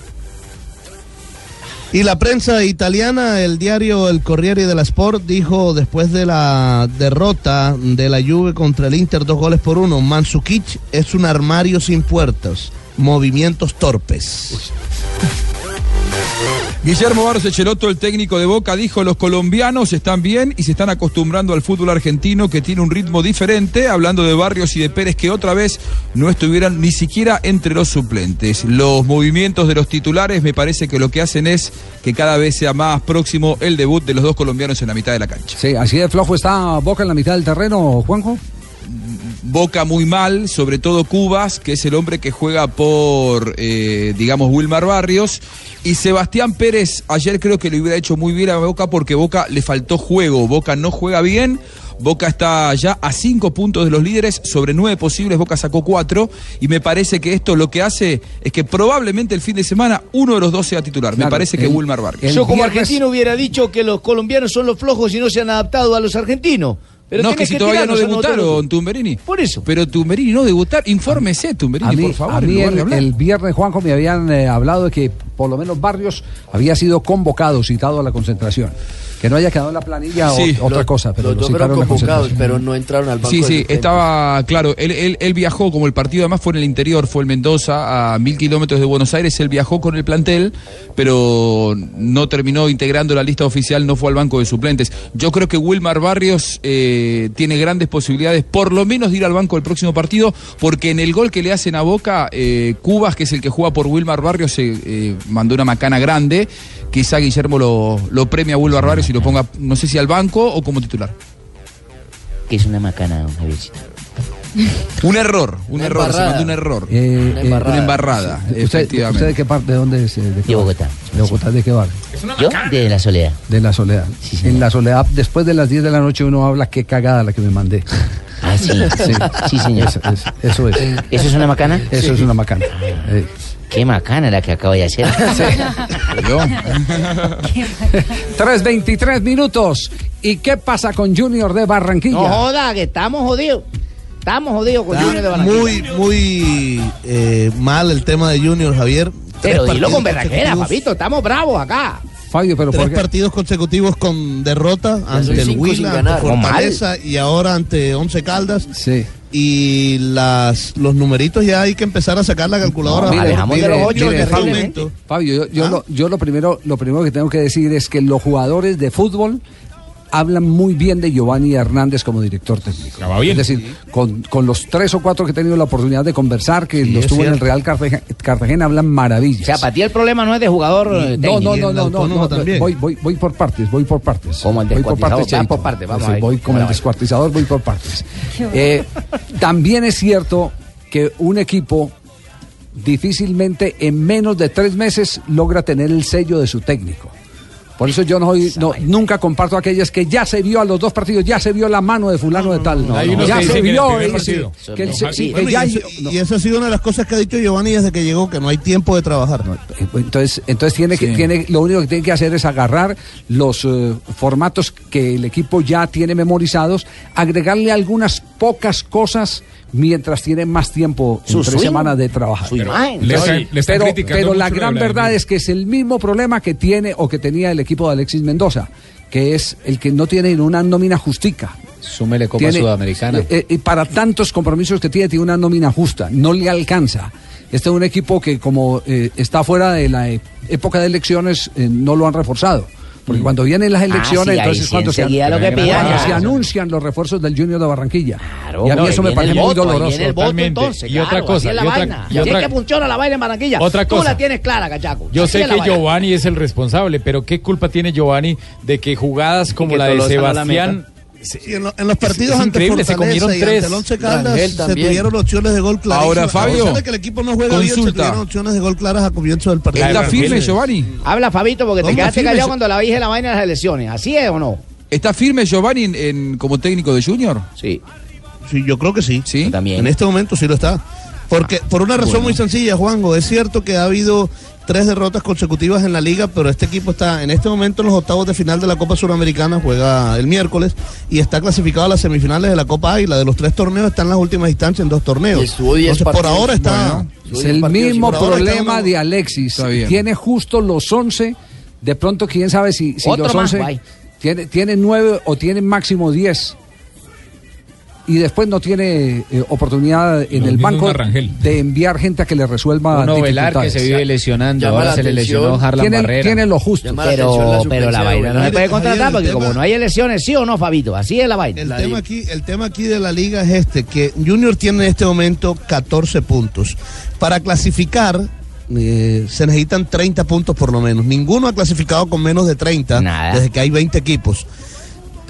Y la prensa italiana, el diario El Corriere della Sport, dijo después de la derrota de la Juve contra el Inter, dos goles por uno, Mansukic es un armario sin puertas, movimientos torpes. Guillermo Barros Echeloto, el técnico de Boca, dijo los colombianos están bien y se están acostumbrando al fútbol argentino que tiene un ritmo diferente, hablando de Barrios y de Pérez que otra vez no estuvieran ni siquiera entre los suplentes. Los movimientos de los titulares me parece que lo que hacen es que cada vez sea más próximo el debut de los dos colombianos en la mitad de la cancha. Sí, así de flojo está Boca en la mitad del terreno, Juanjo. Boca muy mal, sobre todo Cubas, que es el hombre que juega por, eh, digamos, Wilmar Barrios. Y Sebastián Pérez, ayer creo que le hubiera hecho muy bien a Boca porque Boca le faltó juego. Boca no juega bien. Boca está ya a cinco puntos de los líderes, sobre nueve posibles, Boca sacó cuatro, y me parece que esto lo que hace es que probablemente el fin de semana uno de los dos sea titular. me parece que el- Wilmar Barrios. Yo como argentino hubiera dicho que los colombianos son los flojos y no se han adaptado a los argentinos. Pero no, que si todavía no debutaron, Tumberini. Por eso. Pero Tumberini no debutar, infórmese, Tumberini, A mí, por favor. a en mí lugar el, viernes, Juanjo, me habían eh, hablado de que por lo menos Barrios había sido convocado, citado a la concentración. Que no haya quedado en la planilla o- Sí. otra Los- cosa, pero Los lo dos fueron convocados, pero no entraron al banco Sí, sí, estaba claro. Él, él, él viajó, como el partido además fue en el interior, fue el Mendoza, a mil kilómetros de Buenos Aires. Él viajó con el plantel, pero no terminó integrando la lista oficial, no fue al banco de suplentes. Yo creo que Wilmar Barrios eh, tiene grandes posibilidades, por lo menos, de ir al banco el próximo partido, porque en el gol que le hacen a Boca, eh, Cubas, que es el que juega por Wilmar Barrios, eh, mandó una macana grande. Quizá Guillermo lo, lo premia a Wilmar Barrios y lo ponga, no sé si al banco o como titular. Que es una macana, don Javiercito. Un error, un Una error, se mandó un error. Eh, una eh, embarrada. Una embarrada, ¿Usted, efectivamente. ¿Usted de qué parte, de dónde es? eh, De, qué De? Bogotá. ¿De Bogotá de qué barrio? Yo, de la soledad. De la soledad. en la soledad, después de las 10 de la noche uno habla qué cagada la que me mandé. Ah, sí. Sí, señor. Eso, es- eso es. ¿Eso es una macana? Eso es una macana. Eh, Qué macana la que acabo de hacer. 3.23 minutos. ¿Y qué pasa con Junior de Barranquilla? No joda, que estamos jodidos. Estamos jodidos con Junior de Barranquilla. muy, muy eh, mal el tema de Junior, Javier. Tres Pero dilo con berraquera, papito. Estamos bravos acá. Fabio, pero Tres partidos consecutivos con derrota ante el Huila, ante Fortaleza y ahora ante Once Caldas. Sí. Y las, los numeritos ya hay que empezar a sacar la calculadora. Mire, Alejamos mire, de los ocho mire, Fabio, yo, yo lo, yo lo primero, lo primero que tengo que decir es que los jugadores de fútbol hablan muy bien de Giovanni Hernández como director técnico. Es decir, con, con los tres o cuatro que he tenido la oportunidad de conversar, que los es tuvo en el. Real Cartagena, Cartagena, hablan maravillas. O sea, para ti el problema no es de jugador eh, No, no, técnico. no, no, no, no, voy, voy, voy por partes, voy por partes. Como el voy por descuartizador, partes, va por partes, vamos Sí, Voy como el descuartizador, voy por partes. Eh, también es cierto que un equipo difícilmente en menos de tres meses logra tener el sello de su técnico. Por eso yo no, soy- no- nunca comparto aquellas que ya se vio a los dos partidos, ya se vio la mano de fulano de tal. Unos ya se vio. eh, y, eso, ha sido una de las cosas que ha dicho Giovanni desde que llegó, que no hay tiempo de trabajar. Entonces, entonces tiene que, Sí. tiene, lo único que tiene que hacer es agarrar los eh, formatos que el equipo ya tiene memorizados, agregarle algunas pocas cosas mientras tiene más tiempo Su entre swing, semana de trabajar. su imagen. Le están- le están pero, la gran verdad es que es el mismo problema que tiene o que tenía el equipo de Alexis Mendoza, que es el que no tiene una nómina justica. Súmele Copa Tiene- Sudamericana. eh, eh, y para tantos compromisos que tiene, tiene una nómina justa, no le alcanza. Este es un equipo que como eh, está fuera de la eh, época de elecciones, eh, no lo han reforzado. Porque cuando vienen las Mm. Ah, elecciones, sí, ahí entonces sí, cuando, se, lo que cuando se anuncian los refuerzos del Junior de Barranquilla. Claro, y a mí no, eso me parece el muy doloroso. viene el voto, Totalmente. entonces, Y otra claro, cosa, así es la y otra- vaina. y Así otra- es que funciona la vaina en Barranquilla. Otra Tú cosa. la tienes clara, cachaco. Yo sé que. Giovanni es el responsable, pero ¿qué culpa tiene Giovanni de que jugadas como la de Sebastián... Sí, en, lo- en los partidos ante increíble, se Fortaleza comieron y tres. ante el Once Caldas se tuvieron opciones de gol claras. Ahora, Fabio, de que el equipo no juega bien, se consulta. tuvieron opciones de gol claras a comienzo del partido. ¿Está firme, Giovanni? Habla, Fabito, porque te ¿Cómo quedaste firme, callado cuando la dije la vaina de las elecciones. ¿Así es o no? ¿Está firme Giovanni en, en- como técnico de Junior? Sí. Sí, yo creo que sí. ¿Sí? También. En este momento sí lo está. Porque por una razón bueno. muy sencilla, Juanjo, es cierto que ha habido tres derrotas consecutivas en la liga, pero este equipo está en este momento en los octavos de final de la Copa Suramericana, juega el miércoles y está clasificado a las semifinales de la Copa Águila. De los tres torneos está en las últimas instancias en dos torneos. Y estuvo 10 Entonces, por ahora está Bueno, Es el mismo problema uno- de Alexis. Tiene justo los 11. De pronto, quién sabe si, si los más, 11 guay. tiene, tiene 9 o tiene máximo 10. Y después no tiene eh, oportunidad en Los el banco de enviar gente a que le resuelva Uno Velar que se vive lesionando, Llama ahora se le lesionó Harlan Tiene, Barrera. tiene lo justo. Llama Pero, la pero la vaina no se puede contratar porque tema- como no hay elecciones, ¿sí o no, Fabito? Así es la vaina. El tema, aquí, el tema aquí de la liga es este, que Junior tiene en este momento 14 puntos. Para clasificar eh, se necesitan 30 puntos por lo menos. Ninguno ha clasificado con menos de 30 Nada. desde que hay 20 equipos.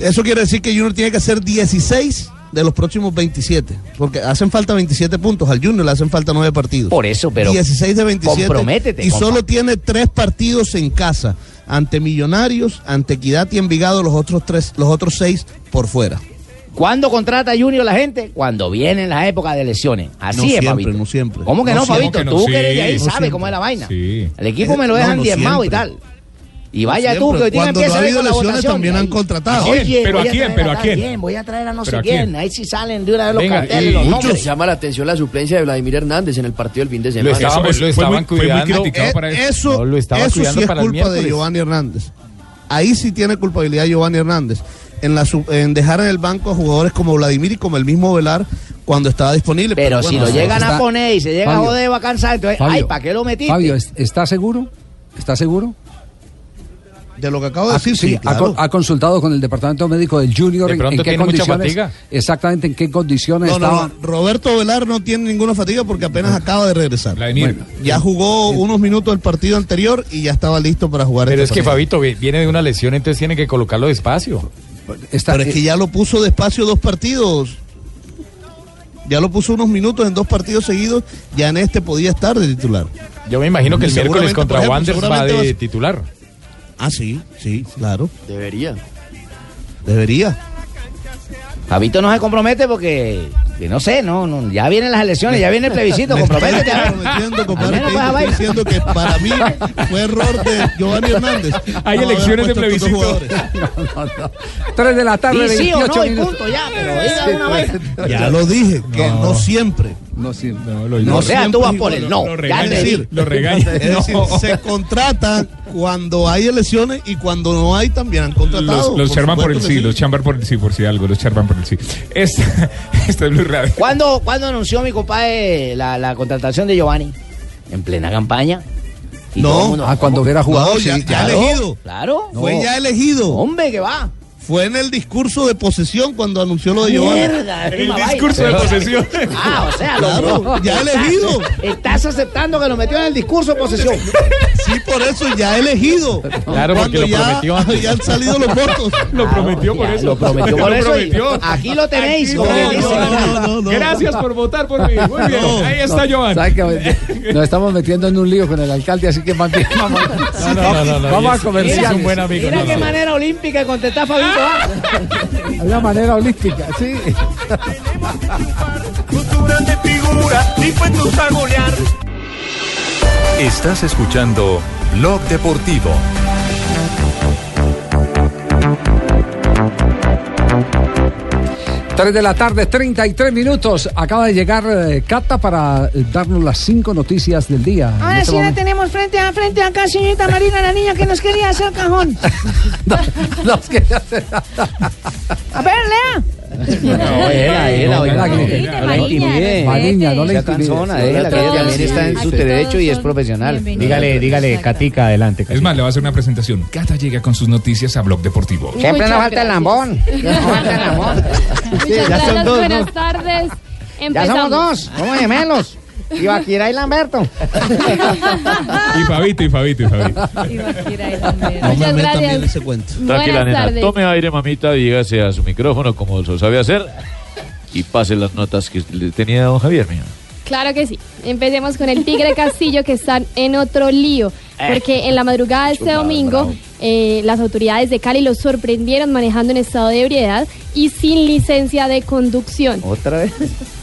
Eso quiere decir que Junior tiene que hacer 16 de los próximos 27, porque hacen falta 27 puntos, al Junior le hacen falta 9 partidos. Por eso, pero 16 de 27 comprométete, y compa. solo tiene tres partidos en casa, ante Millonarios, ante Equidad y Envigado, los otros tres, los otros seis por fuera. ¿Cuándo contrata Junior la gente? Cuando vienen las épocas de elecciones. Así No es, siempre, Fabito. no siempre. ¿Cómo que No no, siempre. Fabito? que no? Tú Sí, que eres de ahí no sabes siempre. cómo es la vaina. Sí. El equipo me lo No, dejan no diezmado y tal. Y vaya tú, que hoy día Cuando empieza no ha a habido lesiones, votación. también han contratado. Oye, ¿Pero voy a quién? traer ¿Pero a quién? Voy a traer a no sé ¿Pero a quién. quién? Ahí sí salen de una vez los Venga, carteles, y los muchos nombres. Llama la atención la suplencia de Vladimir Hernández en el partido del fin de Lo semana. estaban, Eso- lo fue estaban muy- fue muy cuidando. criticado Eh, para eso, No, lo estaba eso cuidando sí es para culpa de. Giovanni Hernández. Ahí sí tiene culpabilidad Giovanni Hernández. En, la, su- en dejar en el banco a jugadores como Vladimir y como el mismo Velar cuando estaba disponible. Pero si bueno, lo llegan a poner y se llega Fabio, a joder, va a cansar. Entonces, Fabio, ay, ¿para qué lo metiste? Fabio, ¿est- ¿está seguro? ¿Está seguro? De lo que acabo de Ha- decir, sí, sí, ha, claro. co- ha consultado con el departamento médico del Junior De en, qué tiene mucha condiciones. fatiga. Exactamente en qué condiciones No, estaba. no, Roberto Velar no tiene ninguna fatiga porque apenas acaba de regresar. Vladimir. Ya jugó unos minutos del partido anterior y ya estaba listo para jugar Pero es este que partido. Fabito vi- viene de una lesión, entonces tiene que colocarlo despacio. Está- Pero es que ya lo puso despacio dos partidos. Ya lo puso unos minutos en dos partidos seguidos. Ya en este podía estar de titular. Yo me imagino que el miércoles contra ejemplo, Wanderers va de vas- titular. Ah, sí, sí, claro. Debería. Debería. Fabito no se compromete porque que no sé, no, no, ya vienen las elecciones, ya viene el plebiscito, comprométete. a ver. comprometiendo, compadre, que a estoy diciendo que para mí fue error de Giovanni Hernández. Hay No elecciones de puesto estos dos plebiscito. jugadores. 3 de la tarde, Sí, sí o 28 no, y punto, ya, pero diga una vaina. Ya lo dije, que no, siempre. No siempre. No, o sea, tú vas por el no. Lo Ya regaña, di. decir, Lo regaña. es decir, No. se contratan cuando hay elecciones y cuando no hay también han contratado. Los, por charman por el sí, los chambar por el sí, por si algo, los charman por el sí. Esta, esta es Blue Radio. ¿Cuándo, cuándo anunció mi compadre la, la contratación de Giovanni? En plena campaña. Y No. mundo- Ah, cuando era jugador, No, ya, sí, ya claro, elegido. Claro. Fue ya elegido. Hombre, que va. Fue en el discurso de posesión cuando anunció lo de Giovanni. Mierda, El discurso de posesión. Ah, o sea, lo Claro, ya elegido. Estás aceptando que lo metió en el discurso de posesión. Sí, por eso ya elegido. Claro, porque lo ya, prometió ya han salido los votos. Lo prometió por eso. Lo prometió por eso. Aquí lo tenéis. Gracias por votar por mí. Muy bien. No, Ahí está Joan. ¿Sabe que nos estamos metiendo en un lío con el alcalde, así que vamos, No, no, no, no, no, vamos y a es un buen amigo. Mira no, qué no. manera olímpica contestar Fabito. ¿ah? Hay una manera olímpica, sí. Cultura de figura, dispuestos a golear. Estás escuchando Blog Deportivo. Tres de la tarde, 33 minutos. Acaba de llegar eh, Cata para eh, darnos las cinco noticias del día. Ahora este sí la momento- tenemos frente a frente acá, señorita Marina, la niña que nos quería hacer cajón. Los que- A ver, Lea. No, era, era, oiga, no, no, la intimide. Mariña, no también está en su derecho y es profesional. Dígale, dígale, Catica, adelante. Es más, le va a hacer una presentación. Cata llega con sus noticias a Blog Deportivo. Siempre nos falta el lambón. Nos falta el lambón. Muchas Ya son gracias, buenas tardes. Ya somos dos, somos gemelos. Ibaquira y Lamberto. Y Fabito, y Fabito, y Fabito. No me Muchas metan gracias. bien ese cuento. Tranquila, Buenas nena. tardes. Tome aire, mamita, dígase a su micrófono como lo sabe hacer y pase las notas que le tenía don Javier, mija. Claro que sí. Empecemos con el Tigre Castillo que están en otro lío. Porque en la madrugada de este domingo, eh, las autoridades de Cali los sorprendieron manejando en estado de ebriedad y sin licencia de conducción. ¿Otra vez?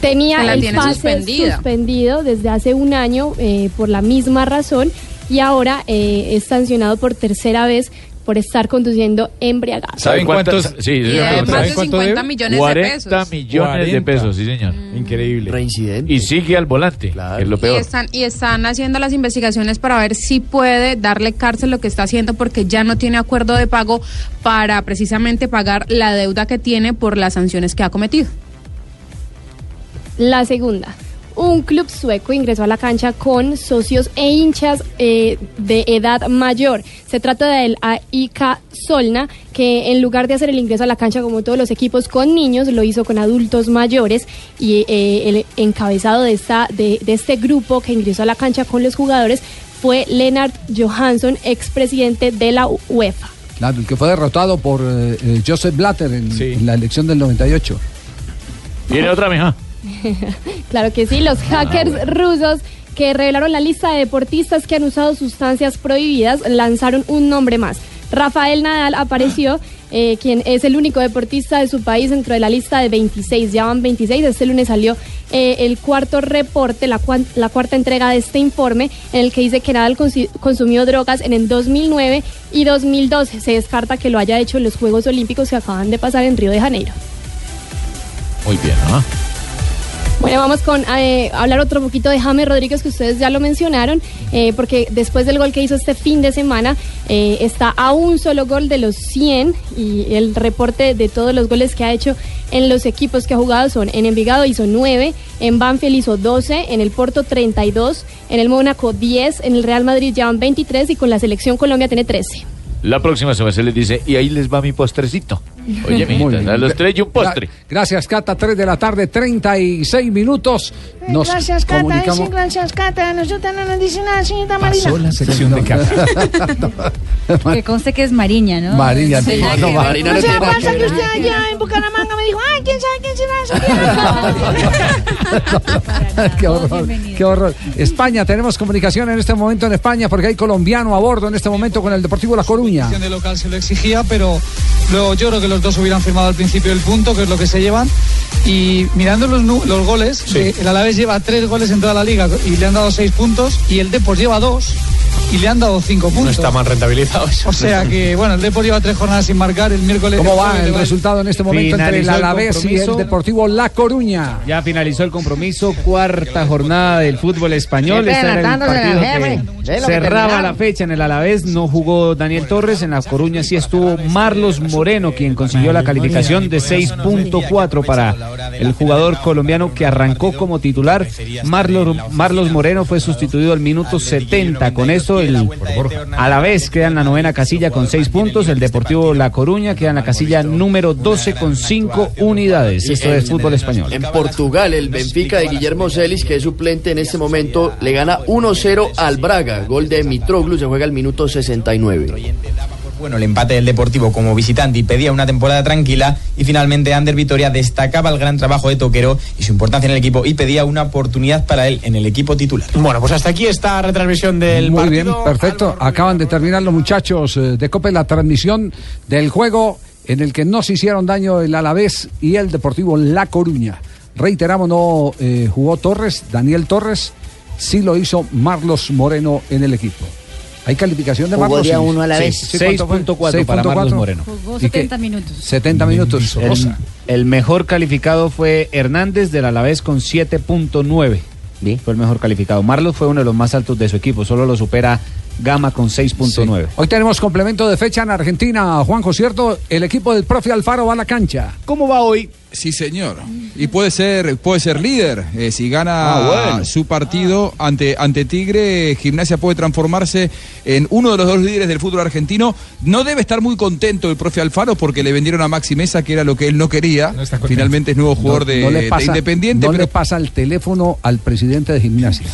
Tenía el pase suspendida. suspendido desde hace un año eh, por la misma razón y ahora eh, es sancionado por tercera vez por estar conduciendo embriagado. ¿Saben cuántos? Sí, Y señor, además ¿saben de cuánto 50 debe? millones de 40 pesos. millones de 40. pesos, sí, señor. Increíble. Reincidente. Y sigue al volante, que es lo Y peor. están, y están haciendo las investigaciones para ver si puede darle cárcel lo que está haciendo porque ya no tiene acuerdo de pago para precisamente pagar la deuda que tiene por las sanciones que ha cometido. La segunda. Un club sueco ingresó a la cancha con socios e hinchas eh, de edad mayor. Se trata del AIK Solna, que en lugar de hacer el ingreso a la cancha como todos los equipos con niños, lo hizo con adultos mayores. Y eh, el encabezado de, esta, de, de este grupo que ingresó a la cancha con los jugadores fue Lennart Johansson, expresidente de la UEFA. Claro, el que fue derrotado por eh, eh, Joseph Blatter en, en la elección del 98. Viene otra, mija. Claro que sí, los hackers rusos que revelaron la lista de deportistas que han usado sustancias prohibidas lanzaron un nombre más. Rafael Nadal apareció, eh, quien es el único deportista de su país dentro de la lista de 26. Ya van 26. Este lunes salió eh, el cuarto reporte, la, cuarta entrega de este informe, en el que dice que Nadal consumió drogas en el 2009 y 2012. Se descarta que lo haya hecho en los Juegos Olímpicos que acaban de pasar en Río de Janeiro. Muy bien, ¿ah? Bueno, vamos con eh, hablar otro poquito de James Rodríguez, que ustedes ya lo mencionaron, eh, porque después del gol que hizo este fin de semana, eh, está a un solo gol de los 100 y el reporte de todos los goles que ha hecho en los equipos que ha jugado son en Envigado hizo 9, en Banfield hizo 12, en el Porto 32, en el Mónaco 10, en el Real Madrid ya van 23 y con la selección Colombia tiene 13. La próxima semana se les dice, y ahí les va mi postrecito. Oye, bien. a los tres y un postre. Gra- Gracias, Cata. 3 de la tarde, 36 minutos. Nos gracias, Cata. comunicamos. Sí, gracias, Cata. Nosotros no nos dice nada, señorita Marina. Pasó la sección de Cata. Que conste que es Mariña, ¿no? Mariña, Sí. no, no, Marina no sea, tiene nada pasa que que usted allá en Bucaramanga me dijo, ay, ¿quién sabe quién será? qué horror, qué horror. España, tenemos comunicación en este momento en España porque hay colombiano a bordo en este momento con el Deportivo La Coruña. de local se lo exigía, pero luego yo creo que los dos hubieran firmado al principio el punto, que es lo que se llevan. Y mirando los, los goles, eh, el Alavés lleva tres goles en toda la liga y le han dado seis puntos y el Depor lleva dos y le han dado cinco puntos. No está mal rentabilizado eso. O sea que, bueno, el Depor lleva tres jornadas sin marcar, el miércoles... ¿Cómo va el resultado en este momento entre el Alavés y el. Deportivo La Coruña? Ya finalizó el compromiso, cuarta jornada del fútbol español. Este era el partido que ¿Ve lo que cerraba la fecha en el Alavés. No jugó Daniel Torres. En La Coruña sí estuvo Marlos Moreno, quien consiguió la calificación de 6.4 para el jugador colombiano que arrancó como titular. Marlos, Marlos Moreno fue sustituido al minuto 70. Con esto el Alavés queda en la novena casilla con 6 puntos. El Deportivo La Coruña queda en la casilla número 12 con 5 unidades. Esto es fútbol español. En Portugal, el Benfica de Guillermo Celis, que es suplente en este momento, le gana 1-0 al Braga. Gol de Mitroglou, se juega al minuto 69. Bueno, el empate del Deportivo como visitante y pedía una temporada tranquila y finalmente Ander Vitoria destacaba el gran trabajo de Toquero y su importancia en el equipo y pedía una oportunidad para él en el equipo titular. Bueno, pues hasta aquí esta retransmisión del Muy bien, partido. perfecto. Acaban de terminar los muchachos eh, de Cope la transmisión del juego en el que no se hicieron daño el Alavés y el Deportivo La Coruña. Reiteramos, no eh, jugó Torres, Daniel Torres, sí lo hizo Marlos Moreno en el equipo. ¿Hay calificación de Jugó Marlos? Sí. uno a la Sí. vez. Sí, ¿cuánto fue? 6.4 para Marlos Moreno. Jugó ¿Y qué? 70 minutos. 70 minutos. El, mejor calificado fue Hernández del Alavés con 7.9. Fue el mejor calificado. Marlos fue uno de los más altos de su equipo, solo lo supera Gama con 6.9. Hoy tenemos complemento de fecha en Argentina, Juanjo, ¿cierto? El equipo del profe Alfaro va a la cancha. ¿Cómo va hoy? Sí, señor. Y puede ser, puede ser líder. Eh, si gana Ah, bueno. su partido ante, ante Tigre, Gimnasia puede transformarse en uno de los dos líderes del fútbol argentino. No debe estar muy contento el profe Alfaro porque le vendieron a Maxi Mesa, que era lo que él no quería. Finalmente es nuevo jugador de, le de pasa- Independiente, no pero le pasa el teléfono al presidente de gimnasia.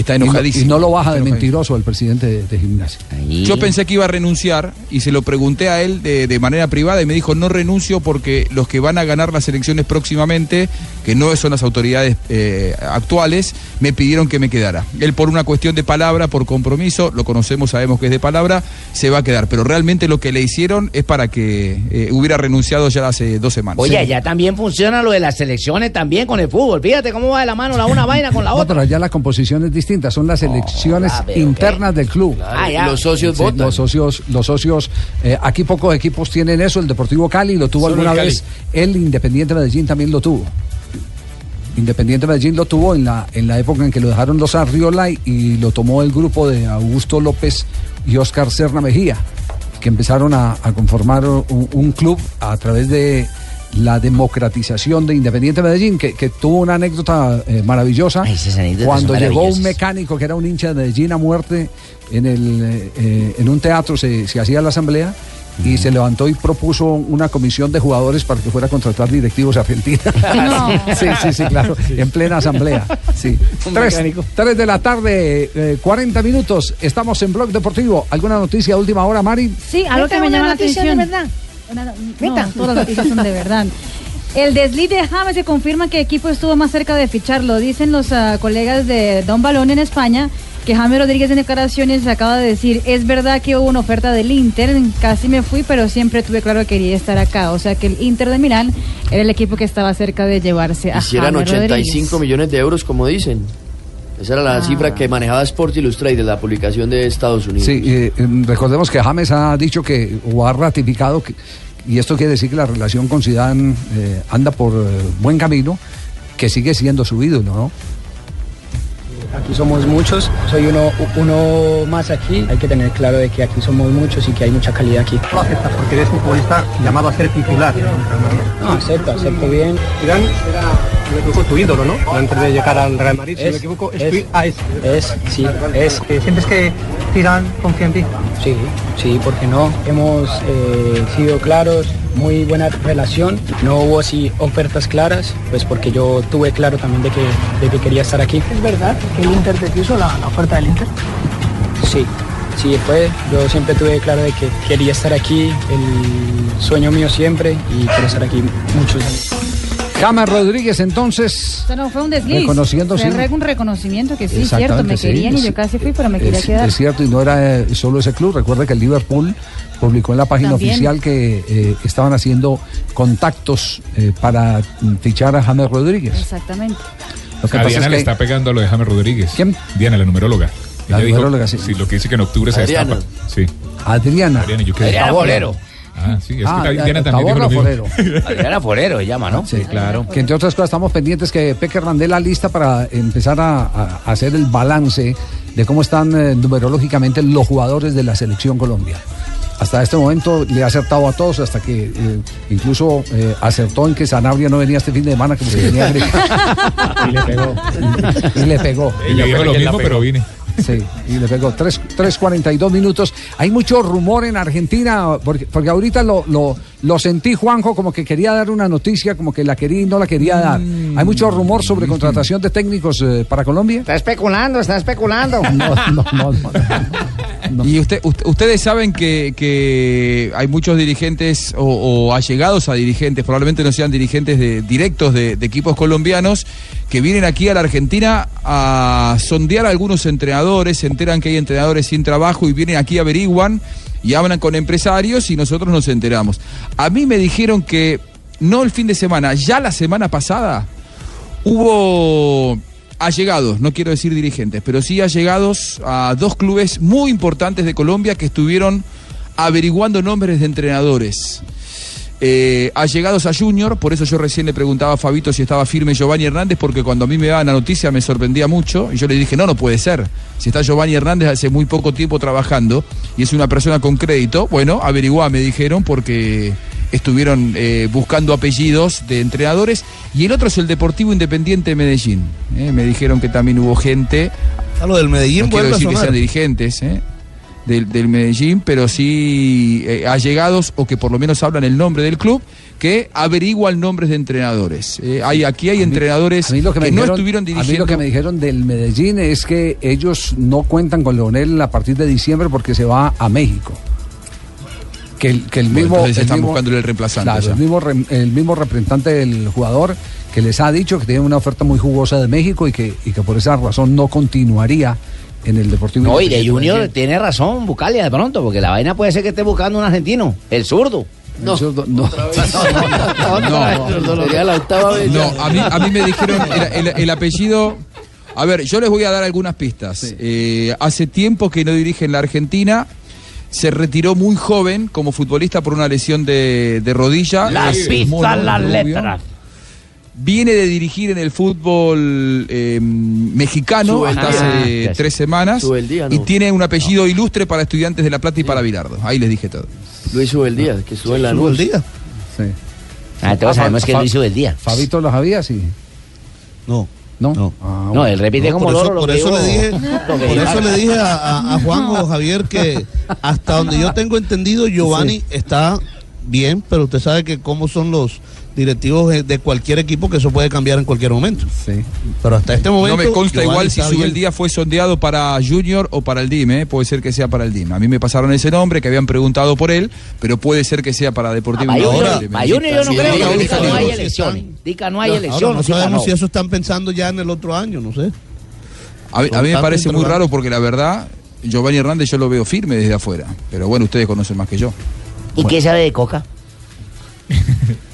Está Y no- enojadísimo. Y no, lo baja de mentiroso el presidente de, de gimnasia. Yo pensé que iba a renunciar y se lo pregunté a él de, de manera privada y me dijo no renuncio porque los que van a ganar las elecciones próximamente, que no son las autoridades eh, actuales, me pidieron que me quedara. Él por una cuestión de palabra, por compromiso, lo conocemos, sabemos que es de palabra, se va a quedar. Pero realmente lo que le hicieron es para que eh, hubiera renunciado ya hace dos semanas. Oye, ya también funciona lo de las selecciones también con el fútbol. Fíjate cómo va de la mano la una vaina con la No, otra. pero allá la composición es distinta, son las elecciones ah, internas del club. Ah. Los socios Sí, votan. Los socios, los socios, eh, aquí pocos equipos tienen eso, el Deportivo Cali lo tuvo Solo alguna el vez, el Independiente Medellín también lo tuvo. Independiente Medellín lo tuvo en la, en la época en que lo dejaron los Arriola y, y lo tomó el grupo de Augusto López y Oscar Serna Mejía, que empezaron a, a conformar un, un club a través de la democratización de Independiente Medellín, que, que tuvo una anécdota eh, maravillosa cuando llegó un mecánico que era un hincha de Medellín a muerte en, el, eh, en un teatro, se, se hacía la asamblea y se levantó y propuso una comisión de jugadores para que fuera a contratar directivos a Argentina. No. sí, sí, sí, claro, en plena asamblea. Sí. Un Tres, mecánico. tres de la tarde, eh, 40 minutos, estamos en Blog Deportivo. ¿Alguna noticia de última hora, Mari? Sí, algo que me llama la de atención. verdad. Una- no, todas las noticias son de verdad. El desliz de James se confirma que el equipo estuvo más cerca de ficharlo. Dicen los ah, colegas de Don Balón en España que James Rodríguez en declaraciones acaba de decir, es verdad que hubo una oferta del Inter, casi me fui, pero siempre tuve claro que quería estar acá. O sea que el Inter de Milán era el equipo que estaba cerca de llevarse a Hicieran James 85 Rodríguez. millones de euros, como dicen. Esa era la Ah. cifra que manejaba Sport Illustrated, la publicación de Estados Unidos. Sí, eh, eh, recordemos que James ha dicho que, o ha ratificado, que, y esto quiere decir que la relación con Zidane eh, anda por eh, buen camino, que sigue siendo su ídolo, ¿no? Aquí somos muchos, soy uno, uno más aquí. Hay que tener claro de que aquí somos muchos y que hay mucha calidad aquí. No aceptas porque eres futbolista llamado a ser titular. No, acepto, acepto bien. Zidane era, si no me equivoco, tu ídolo, ¿no? Antes de llegar al Real Madrid, si no Es, me equivoco, es, es, ah, es. es, sí, es. ¿Sientes que Zidane confía en ti? Sí, sí, porque no. Hemos eh, sido claros, muy buena relación. No hubo así ofertas claras, pues porque yo tuve claro también de que, de que quería estar aquí. ¿Es verdad que el Inter te puso la, la oferta del Inter? Sí, sí fue. Yo siempre tuve claro de que quería estar aquí, el sueño mío siempre y quiero estar aquí muchos años. James Rodríguez entonces Esto no fue un desliz. Reconociendo, sí. un reconocimiento que sí, cierto. Me sí, querían y yo casi fui, pero me quería es, quedar. es cierto, y no era eh, solo ese club. Recuerda que el Liverpool publicó en la página También. oficial que eh, estaban haciendo contactos eh, para fichar a James Rodríguez. Exactamente. Lo que a pasa Diana es le que- está pegando a lo de James Rodríguez. ¿Quién? Diana, la numeróloga. La Ella dijo- numeróloga, sí. Sí, lo que dice que en octubre se destapa. Sí. Adriana. Adriana, yo qué Adriana Forero. Ah, sí, es Ah, que Diana eh, también dijo lo mismo. Adriana Forero se llama, ¿no? Sí, claro. Que entre otras cosas estamos pendientes que Peckerman dé la lista para empezar a, a- a hacer el balance de cómo están eh, numerológicamente los jugadores de la selección Colombia. Hasta este momento le ha acertado a todos, hasta que eh, incluso eh, acertó en que Sanabria no venía este fin de semana como que tenía gripe. Y le pegó. Y le pegó. Ella dijo lo mismo, pero vine. Sí, y le pegó. Tres- 3.42 minutos. Hay mucho rumor en Argentina, porque, porque ahorita lo, lo, lo sentí, Juanjo, como que quería dar una noticia, como que la quería y no la quería dar. Hay mucho rumor sobre contratación de técnicos eh, para Colombia. Está especulando, está especulando. No, no, no, no. Y usted, ust- ustedes saben que, que hay muchos dirigentes o, o allegados a dirigentes, probablemente no sean dirigentes de- directos de, de equipos colombianos, que vienen aquí a la Argentina a sondear a algunos entrenadores, se enteran que hay entrenadores sin trabajo y vienen aquí, averiguan y hablan con empresarios y nosotros nos enteramos. A mí me dijeron que no el fin de semana, ya la semana pasada hubo allegados, no quiero decir dirigentes, pero sí allegados a dos clubes muy importantes de Colombia que estuvieron averiguando nombres de entrenadores. Eh, allegados a Junior, por eso yo recién le preguntaba a Fabito si estaba firme Giovanni Hernández, porque cuando a mí me daban la noticia me sorprendía mucho y yo le dije, no, no puede ser. Si está Giovanni Hernández hace muy poco tiempo trabajando y es una persona con crédito, bueno, averiguá, me dijeron, porque estuvieron eh, buscando apellidos de entrenadores y el otro es el Deportivo Independiente de Medellín. eh, me dijeron que también hubo gente. A lo del Medellín no quiero decir que sean dirigentes, eh, del, del Medellín, pero sí eh, allegados o que por lo menos hablan el nombre del club, que averiguan nombres de entrenadores. Eh, hay, aquí hay entrenadores mí lo que, me no dijeron- estuvieron A mí dirigiendo. lo que me dijeron del Medellín es que ellos no cuentan con Leonel a partir de diciembre porque se va a México. Que el, que el Bueno, mismo. entonces el están mismo- buscándole el reemplazante Claro, el mismo, el mismo representante del jugador que les ha dicho que tiene una oferta muy jugosa de México y que, y que por esa razón no continuaría en el Deportivo No, y de Junior tiene razón, Bucalia, de pronto, porque la vaina puede ser que esté buscando un argentino, el zurdo. No, no. No, a mí, a mí me dijeron el, el- el apellido. A ver, yo les voy a dar algunas pistas. Eh, hace tiempo que no dirige en la Argentina. Se retiró muy joven como futbolista por una lesión de, de rodilla. Las pistas, las letras. Viene de dirigir en el fútbol eh, mexicano hasta hace Ah, tres semanas. Sube el día, Y ¿no? tiene un apellido ilustre para estudiantes de La Plata y para Virardo. Ahí les dije todo. Luis sube el día, que sube en la luz. Sí. Ah, todos Ah, sabemos que Fa- Luis sube el día. Fabito lo sabía, sí. No. No. Ah, No, él repite como por eso, lo por eso le dije, por eso le dije a, a- a Juan o Javier que hasta donde yo tengo entendido Giovanni está bien, pero usted sabe que cómo son los directivos de- cualquier equipo que eso puede cambiar en cualquier momento. Sí. Pero hasta este momento No me consta igual si bien. el día fue sondeado para Junior o para el DIM, ¿eh? puede ser que sea para el DIM. A mí me pasaron ese nombre, que habían preguntado por él, pero puede ser que sea para Deportivo Para Independiente Junior, de para. Junior yo no Sí, creo, Dica no hay elecciones. Dica no hay Ahora, elecciones. no sabemos si eso están pensando ya en el otro año, no sé. A, mí- a mí me parece muy raro porque la verdad, Giovanni Hernández yo lo veo firme desde afuera. Pero bueno, ustedes conocen más que yo. ¿Y qué sabe de Coca?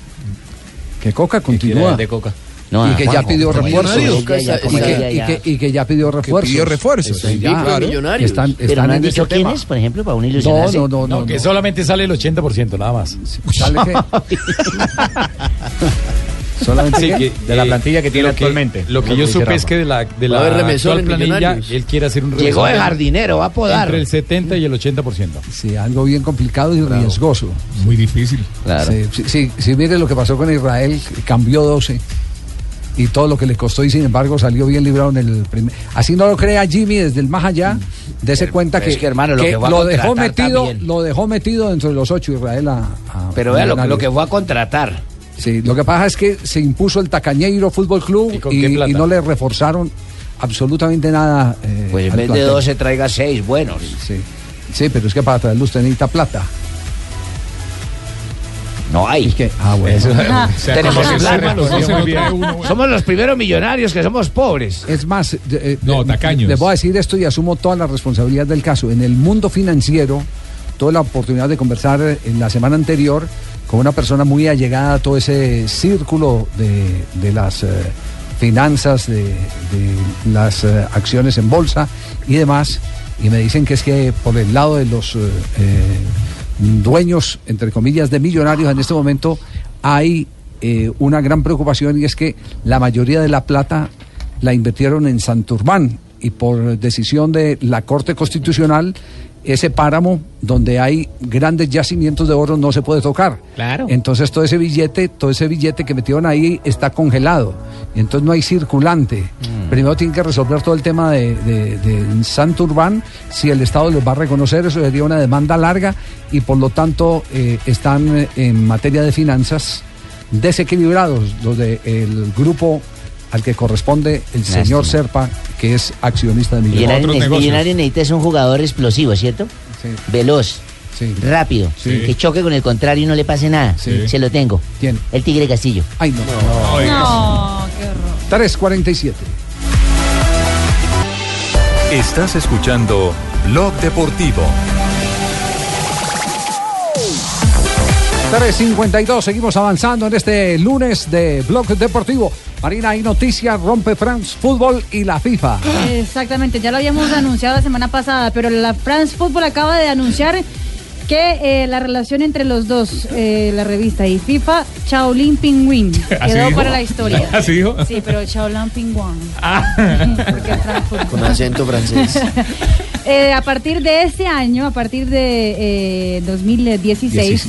Que Coca continúa. de Coca. No, y que ya Juanjo, pidió como refuerzos. Y que, Ya, ya, ya, ya. ya pidió refuerzos. pidió refuerzos. Sí, ya, claro. Millonarios. Están, Pero están no han en dicho quién es, por ejemplo, para un No, ilusionarse. no, no, No, no. que no. solamente sale el 80%, nada más. ¿Sale qué? Solamente Sí, que, De la eh, plantilla que tiene lo actualmente. Lo que yo que supe es que de la, de la actual planilla, él quiere hacer un Llegó de jardinero, va a podar. entre el 70 y el 80%. Sí, algo bien complicado y riesgoso. Muy difícil. Claro. Sí, sí, sí, sí, mire lo que pasó con Israel, cambió 12 y todo lo que le costó y sin embargo salió bien librado en el primer. Así no lo crea Jimmy desde el más allá, dése cuenta pero que, es que, hermano, lo que fue a lo dejó metido, también. lo dejó metido dentro de los ocho Israel a, a- Pero vea lo, lo que fue a contratar. Sí, lo que pasa es que se impuso el Tacañeiro Fútbol Club ¿Y no le reforzaron absolutamente nada. eh, Pues en vez de plantel. 12 traiga 6 buenos. Sí, sí, pero es que para traerlo usted necesita plata. No hay. que, ah, bueno. Eso- Ah. tenemos plata. Se. Somos los primeros millonarios que somos pobres. Es más, eh, No, eh, tacaños. Les voy a decir esto y asumo toda la responsabilidad del caso. En el mundo financiero, tuve la oportunidad de conversar eh, en la semana anterior una persona muy allegada a todo ese círculo de, de las eh, finanzas, de, las eh, acciones en bolsa y demás. Y me dicen que es que por el lado de los eh, dueños, entre comillas, de millonarios en este momento, hay una gran preocupación y es que la mayoría de la plata la invirtieron en Santurbán y por decisión de la Corte Constitucional ese páramo donde hay grandes yacimientos de oro no se puede tocar. Claro. Entonces todo ese billete, todo ese billete que metieron ahí está congelado. Y entonces no hay circulante. Primero tienen que resolver todo el tema de, de, de Santurbán. Si el Estado les va a reconocer, eso sería una demanda larga y por lo tanto eh, están eh, en materia de finanzas desequilibrados los del grupo al que corresponde el Lástima. señor Serpa, que es accionista de Millonario, Millonarios. ne- Millonario necesita es un jugador explosivo, ¿cierto? Veloz, rápido, Sí. que choque con el contrario y no le pase nada. Sí. Se lo tengo. ¿Quién? El Tigre Castillo. Ay, no. No, qué horror. 347. Estás escuchando Blog Deportivo. 352, seguimos avanzando en este lunes de Blog Deportivo. Marina, hay noticias, rompe France Fútbol y la FIFA. Exactamente, ya lo habíamos anunciado la semana pasada, pero la France Football acaba de anunciar que eh, la relación entre los dos, eh, la revista y FIFA, Shaolin Pingüin, ¿Así quedó dijo? para la historia. ¿Así dijo? Sí, pero Shaolin Pingüin. Porque es France Football. Con acento francés. Eh, a partir de este año, a partir de eh, 2016,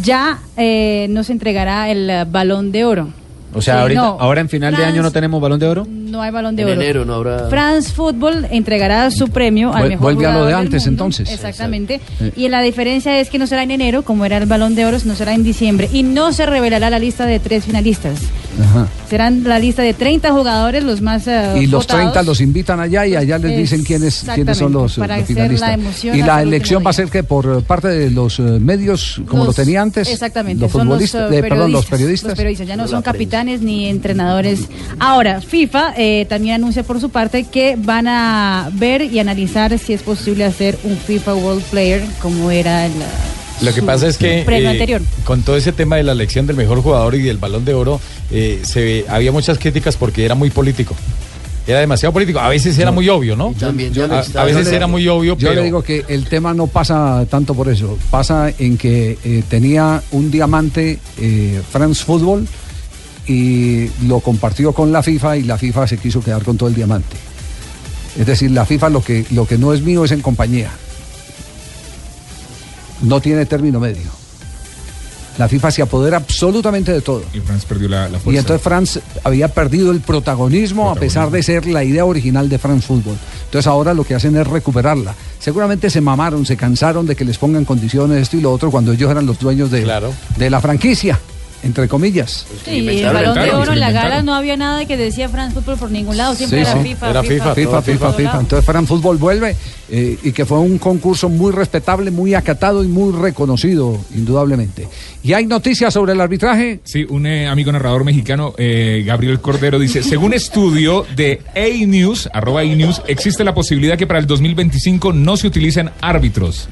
ya eh, nos entregará el balón de oro. O sea, Sí, ahorita, no. ahora en final de año no tenemos balón de oro. No hay balón de En oro. enero no habrá. France Football entregará su premio al Vuel- mejor vuelve a lo de antes, mundo. entonces. Exactamente. Exacto. Y la diferencia es que no será en enero, como era el balón de oro, no será en diciembre. Y no se revelará la lista de tres finalistas. Ajá. Serán la lista de 30 jugadores, los más eh, Y los votados. 30 los invitan allá y allá les dicen quiénes, quiénes son los, eh, para los hacer finalistas. la emoción y la el elección va a ser que por eh, parte de los medios, como Los- lo tenía antes, Exactamente, los son futbolistas, los, eh, de- perdón, los periodistas. Los periodistas, ya no son capitanes ni entrenadores. Ahora, FIFA eh, también anuncia por su parte que van a ver y analizar si es posible hacer un FIFA World Player como era el... Lo que su pasa es que premio eh, anterior. con todo ese tema de la elección del mejor jugador y del balón de oro, eh, se ve- había muchas críticas porque era muy político. Era demasiado político. A veces era muy obvio, ¿no? también ya lo a, a veces Yo le- era muy obvio, Yo pero le digo que el tema no pasa tanto por eso, pasa en que eh, tenía un diamante eh, France Football y lo compartió con la FIFA y la FIFA se quiso quedar con todo el diamante. Es decir, la FIFA lo que, lo que no es mío es en compañía. No tiene término medio. La FIFA se apodera absolutamente de todo. Y France perdió la, la Y fuerza. entonces France había perdido el protagonismo, a pesar de ser la idea original de France Football. Entonces ahora lo que hacen es recuperarla. Seguramente se mamaron, se cansaron de que les pongan condiciones esto y lo otro cuando ellos eran los dueños de, de la franquicia, entre comillas. Sí, el balón de oro en la gala no había nada que decía France Football por ningún lado, siempre Sí, era sí. FIFA. Era FIFA, FIFA, FIFA, FIFA. Entonces France Football vuelve eh, y que fue un concurso muy respetable, muy acatado y muy reconocido, indudablemente. ¿Y hay noticias sobre el arbitraje? Sí, un eh, amigo narrador mexicano, eh, Gabriel Cordero, dice, según estudio de A-News, arroba A-News, existe la posibilidad que para el 2025 no se utilicen árbitros.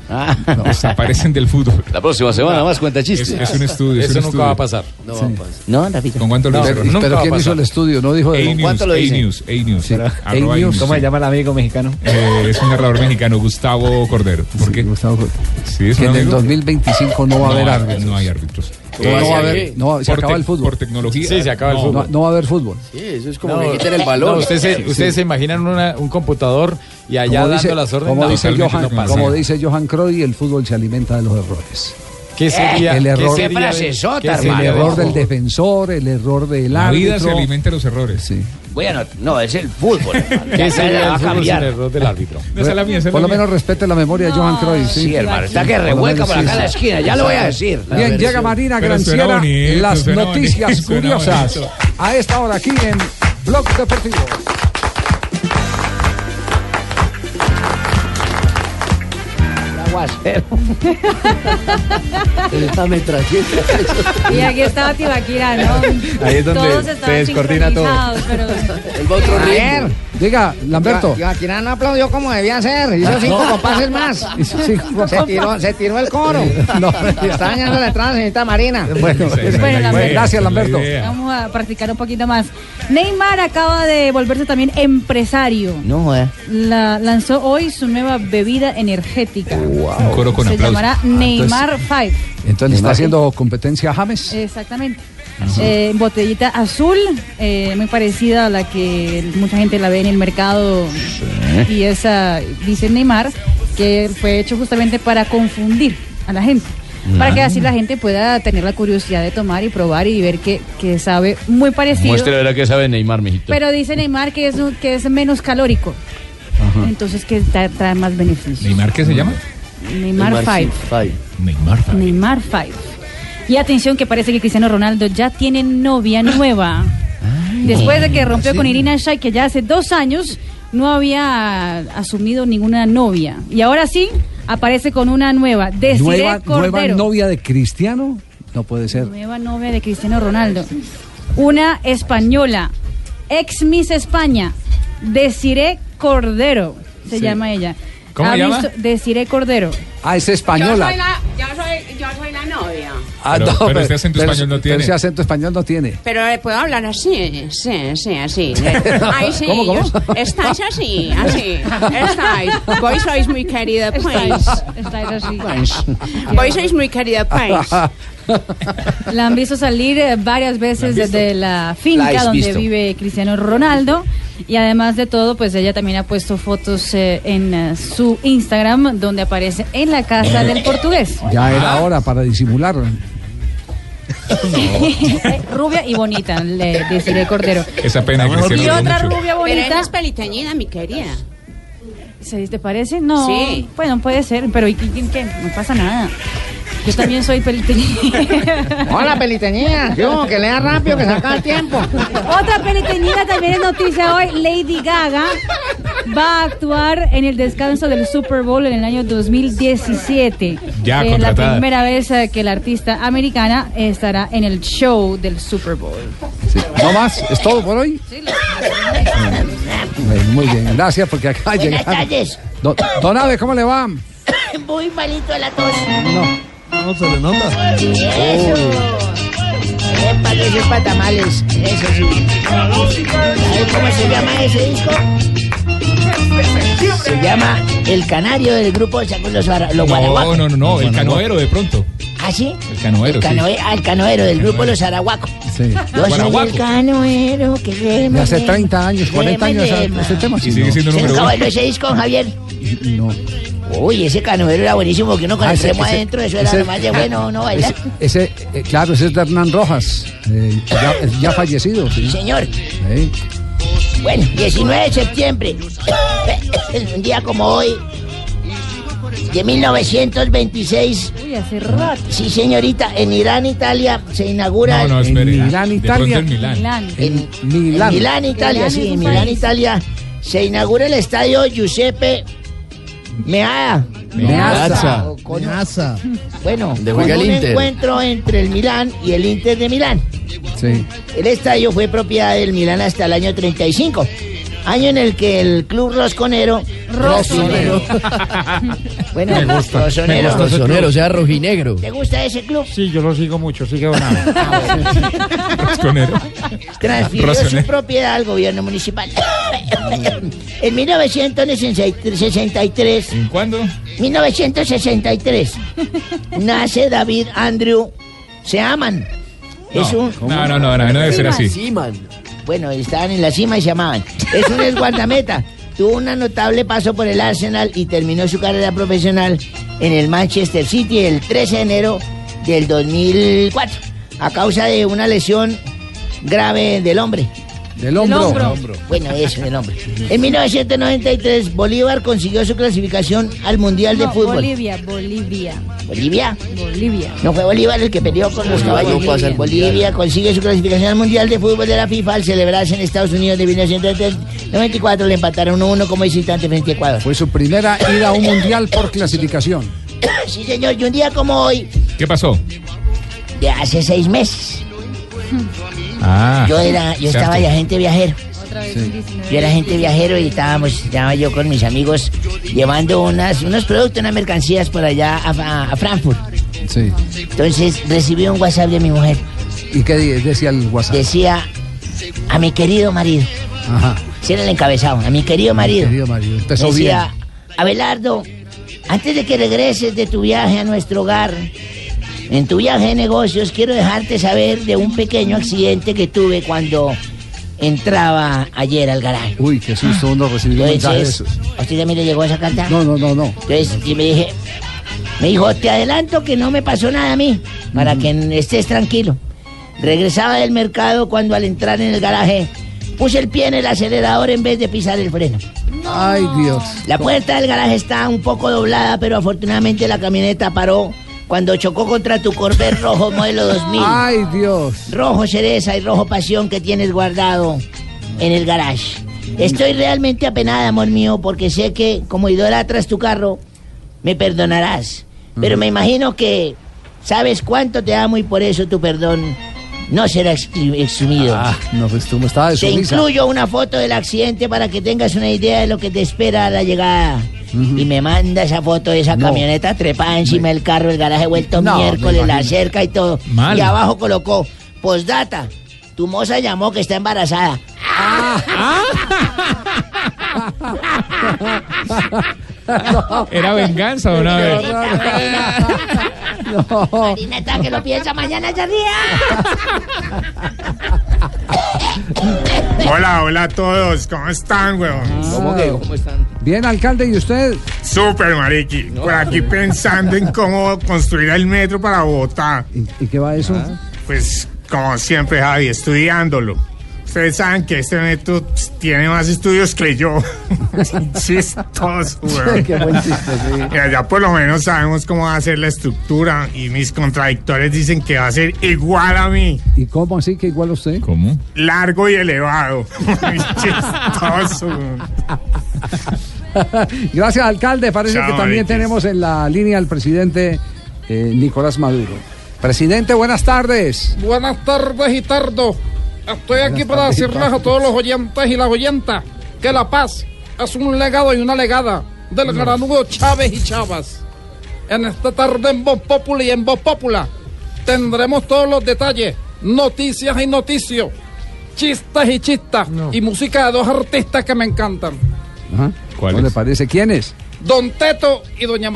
Desaparecen del fútbol. La próxima semana más cuenta chistes. Es, es un estudio. es Eso un nunca estudio. va a pasar. No Sí. va a pasar. No, Rafita. ¿Con cuánto lo No, pero Pero ¿quién hizo pasar. el estudio? No dijo de A-News, ¿Cuánto lo dice? A-News, A-News. Sí. A-News. A-News. ¿Cómo se llama el amigo mexicano? Eh, es un narrador mexicano, Gustavo Cordero. ¿Por qué? Gustavo Cordero. Sí, es que en el amigo. 2025 no va a haber árbitros. No hay árbitros. No va a Eh, haber- no, se por acaba el fútbol. Por tecnología. Sí, se acaba el no. fútbol. No, no va a haber fútbol. Sí, eso es como No, que quiten el balón. no, ustedes se, Sí. ustedes se imaginan una- un computador y allá dando dice, las órdenes. como No, dice totalmente Johan, no pasa. como dice Johan Cruyff, el fútbol se alimenta de los errores. ¿Qué sería, el qué error, sería de- frasesota, qué el sería hermano. de- error del defensor, el error del La vida se árbitro. alimenta los errores. Sí. Bueno, no, es el fútbol. hermano. ¿Qué sería va a el error del árbitro? Esa es la mía, esa es Por la lo mía. menos respete la memoria de Johan Cruyff. Sí, Sí, hermano, está que revuelca por sí, acá en la sí. esquina, ya lo voy a decir. Bien, llega Marina Granciera, las noticias curiosas. A esta hora aquí en Blog Deportivo. Aguacero. La metralleta. Y aquí estaba Tibaquira, ¿no? Ahí es donde Todos se estaban descoordina todo. sincronizados, Pero... El otro A ver. Diga, Lamberto. Tibaquira no aplaudió como debía ser. Hizo Ah, cinco compases más. Hizo cinco Se compases. tiró, se tiró el coro. No. Está dañando la entrada, señorita Marina. Bueno, Bueno, Lamberto. gracias, Lamberto. Vamos a practicar un poquito más. Neymar acaba de volverse también empresario. No joda. La, lanzó hoy su nueva bebida energética. Un coro con Se aplausos. llamará Neymar 5. Entonces le está haciendo competencia a James. Exactamente. Eh, botellita azul, eh, muy parecida a la que mucha gente la ve en el mercado. Y esa, dice Neymar, que fue hecho justamente para confundir a la gente. Para que así la gente pueda tener la curiosidad de tomar y probar y ver que, que sabe muy parecido. Muestre la que sabe Neymar, mijito. Pero dice Neymar que es, que es menos calórico. Entonces que tra- trae más beneficios. ¿Neymar qué se llama? Neymar 5. Neymar. Neymar 5. Y atención que parece que Cristiano Ronaldo ya tiene novia nueva. Después de que rompió con Irina Shayk, que ya hace dos años no había asumido ninguna novia. Y ahora sí, aparece con una nueva. Desiree Nueva, nueva novia de Cristiano. No puede ser. Nueva novia de Cristiano Ronaldo. Una española, ex Miss España, Desiree Cordero, se Sí. llama ella. ¿Cómo ¿Ha se llama? Desiree Cordero. Ah, es española. Yo soy la, yo soy, yo soy la novia. Ah, Pero- pero ese acento español no pero tiene. ese acento español no tiene. Pero eh, puedo hablar así, sí, sí, así. Ay, sí, ¿Cómo, cómo? estáis así, así. Estáis. Vos sois muy querida, pues. Estáis así. Vos sois muy querida, pues. La han visto salir eh, varias veces desde la La finca has donde visto. vive Cristiano Ronaldo. Y además de todo, pues ella también ha puesto fotos eh, en eh, su Instagram donde aparece en la casa del portugués. Ya Ah. era hora para disimular. rubia y bonita, le deciré Cordero. Esa pena que Y Cristiano otra mucho. rubia Pero bonita. es peliteñida, mi querida. ¿Se- ¿Te parece? No. Sí. Bueno, puede ser, pero ¿y quién qué? No pasa nada. Yo también soy peliteñida. Hola, peliteñía. Yo, que lea rápido, que se acaba el tiempo. Otra peliteñida también es noticia hoy. Lady Gaga va a actuar en el descanso del Super Bowl en el año 2017. Ya es la primera vez eh, que la artista americana estará en el show del Super Bowl. ¿No más? ¿Es todo por hoy? Bueno, muy bien, gracias porque acá Buenas llegaron. tardes. Don, don Abe, ¿cómo le va? Muy malito la tos. No. No se le nota. Eso. Epa, eso es para tamales. Eso sí. ¿Sabes cómo se llama ese disco? Se llama El Canario del grupo Sacó los, Guara- los No, no, no, no, el canoero de pronto. ¿Ah, sí? El canoero, El sí. ah, el canoero del grupo Los Arahuacos. Sí. Yo soy el canoero que rema, De hace rema, 30 años, 40 rema, años ese tema. sí, Y sigue no. siendo ¿Se número uno. bailó ese disco, Javier? No. Uy, ese canoero era buenísimo, que uno con Ah, el ese- remo ese- adentro, eso era ese- lo más de bueno, ¿no? Bailar. Ese, ese, eh, claro, ese es de Hernán Rojas, eh, ya, ya fallecido. Sí. Señor. Sí. Bueno, 19 de septiembre, un día como hoy, de 1926. Uy, hace rato. Sí, señorita, en Irán, Italia, se inaugura... No, no, espere. En Milán, Italia. en Milán. Milán. En, Milán. en Milán, Italia, Milán sí, en Milán, país. Italia, se inaugura el estadio Giuseppe Meazza. Meazza. Con- Meazza. Bueno, Donde con un Inter. encuentro entre el Milán y el Inter de Milán. Sí. El estadio fue propiedad del Milán hasta el año 35, año en el que el club rosconero... Rosonero. bueno, Me gusta. rosonero. Me gusta ese Rosonero, o sea, rojinegro. ¿Te gusta ese club? Sí, yo lo sigo mucho, sigue donado. Rosconero. Transfirió Rosonero. su propiedad al gobierno municipal. en 1963, ¿En cuándo? 1963, nace David Andrew Seaman. Es un... No, no, no, no, no debe ser así. Siman. Bueno, estaban en la cima y se llamaban. Es un exguardameta. Tuvo un notable paso por el Arsenal y terminó su carrera profesional en el Manchester City el 13 de enero del 2004 a causa de una lesión grave del hombre. Del hombro. hombro. Bueno, eso, del hombre. En 1993, Bolívar consiguió su clasificación al Mundial de No, Fútbol. Bolivia, Bolivia, ¿Bolivia? Bolivia. No fue Bolívar el que peleó con los caballos. al Bolivia consigue su clasificación al Mundial de Fútbol de la FIFA al celebrarse en Estados Unidos de 1994. Le empataron 1-1 como visitante frente a Ecuador. Fue su primera ida a un mundial por clasificación. sí, señor, y un día como hoy, ¿Qué pasó? de hace seis meses, Ah. yo era, yo estaba de agente viajero. Yo era agente viajero y estábamos, estaba yo con mis amigos llevando unas, unos productos, unas mercancías por allá a, a- a Frankfurt. Sí. Entonces recibí un WhatsApp de mi mujer. ¿Y qué decía el WhatsApp? Decía, a mi querido marido. Ajá. Ese era el encabezado, a mi querido marido. Querido marido, empezó Decía, Abelardo, antes de que regreses de tu viaje a nuestro hogar, en tu viaje de negocios, quiero dejarte saber de un pequeño accidente que tuve cuando entraba ayer al garaje. Uy, qué susto uno recibió un mensaje de Entonces, esos. ¿a usted también le llegó esa carta? No, no, no, no. Entonces, y me dije, me dijo, te adelanto que no me pasó nada a mí, para que estés tranquilo. Regresaba del mercado cuando al entrar en el garaje puse el pie en el acelerador en vez de pisar el freno. Ay, Dios. La puerta del garaje está un poco doblada, pero afortunadamente la camioneta paró cuando chocó contra tu Corvette rojo modelo 2000. Ay, Dios. Rojo cereza y rojo pasión que tienes guardado en el garage. Estoy realmente apenada, amor mío, porque sé que como idolatras tu carro, me perdonarás. Pero me imagino que sabes cuánto te amo y por eso tu perdón no será exsumido. Ah, no, pues tú me estaba de Te incluyo una foto del accidente para que tengas una idea de lo que te espera a la llegada. Y me manda esa foto de esa No. camioneta trepada encima del carro, el garaje vuelto No, miércoles, la cerca y todo. Mal. Y abajo colocó, postdata, tu moza llamó que está embarazada. Era venganza de una vez. Marineta, que lo piensa mañana se ría. Hola, hola a todos, ¿cómo están, weón? ¿Cómo que? ¿Cómo están? Bien, alcalde, ¿y usted? Súper, mariqui. Por aquí pensando en cómo construir el metro para Bogotá. ¿Y qué va eso? Pues, como siempre, Javi, estudiándolo. Ustedes saben que este pues, tiene más estudios que yo. Chistoso, weón. Qué buen chiste, sí. Mira, ya por lo menos sabemos cómo va a ser la estructura y mis contradictores dicen que va a ser igual a mí, ¿Y cómo así que igual a usted? ¿Cómo? largo y elevado. Chistoso. Gracias, alcalde. Parece Chao, que también tenemos en la línea al presidente eh, Nicolás Maduro. Presidente, buenas tardes. Buenas tardes, Gitardo. Estoy aquí para decirles a todos los oyentes y las oyentas que la paz es un legado y una legada del granudo Chávez y Chavas. En esta tarde en Voz Populi y en Voz Popula tendremos todos los detalles, noticias y noticios, chistes y chistas y música de dos artistas que me encantan. Ajá. ¿Cómo le parece? ¿Quién es? Don Teto y Doña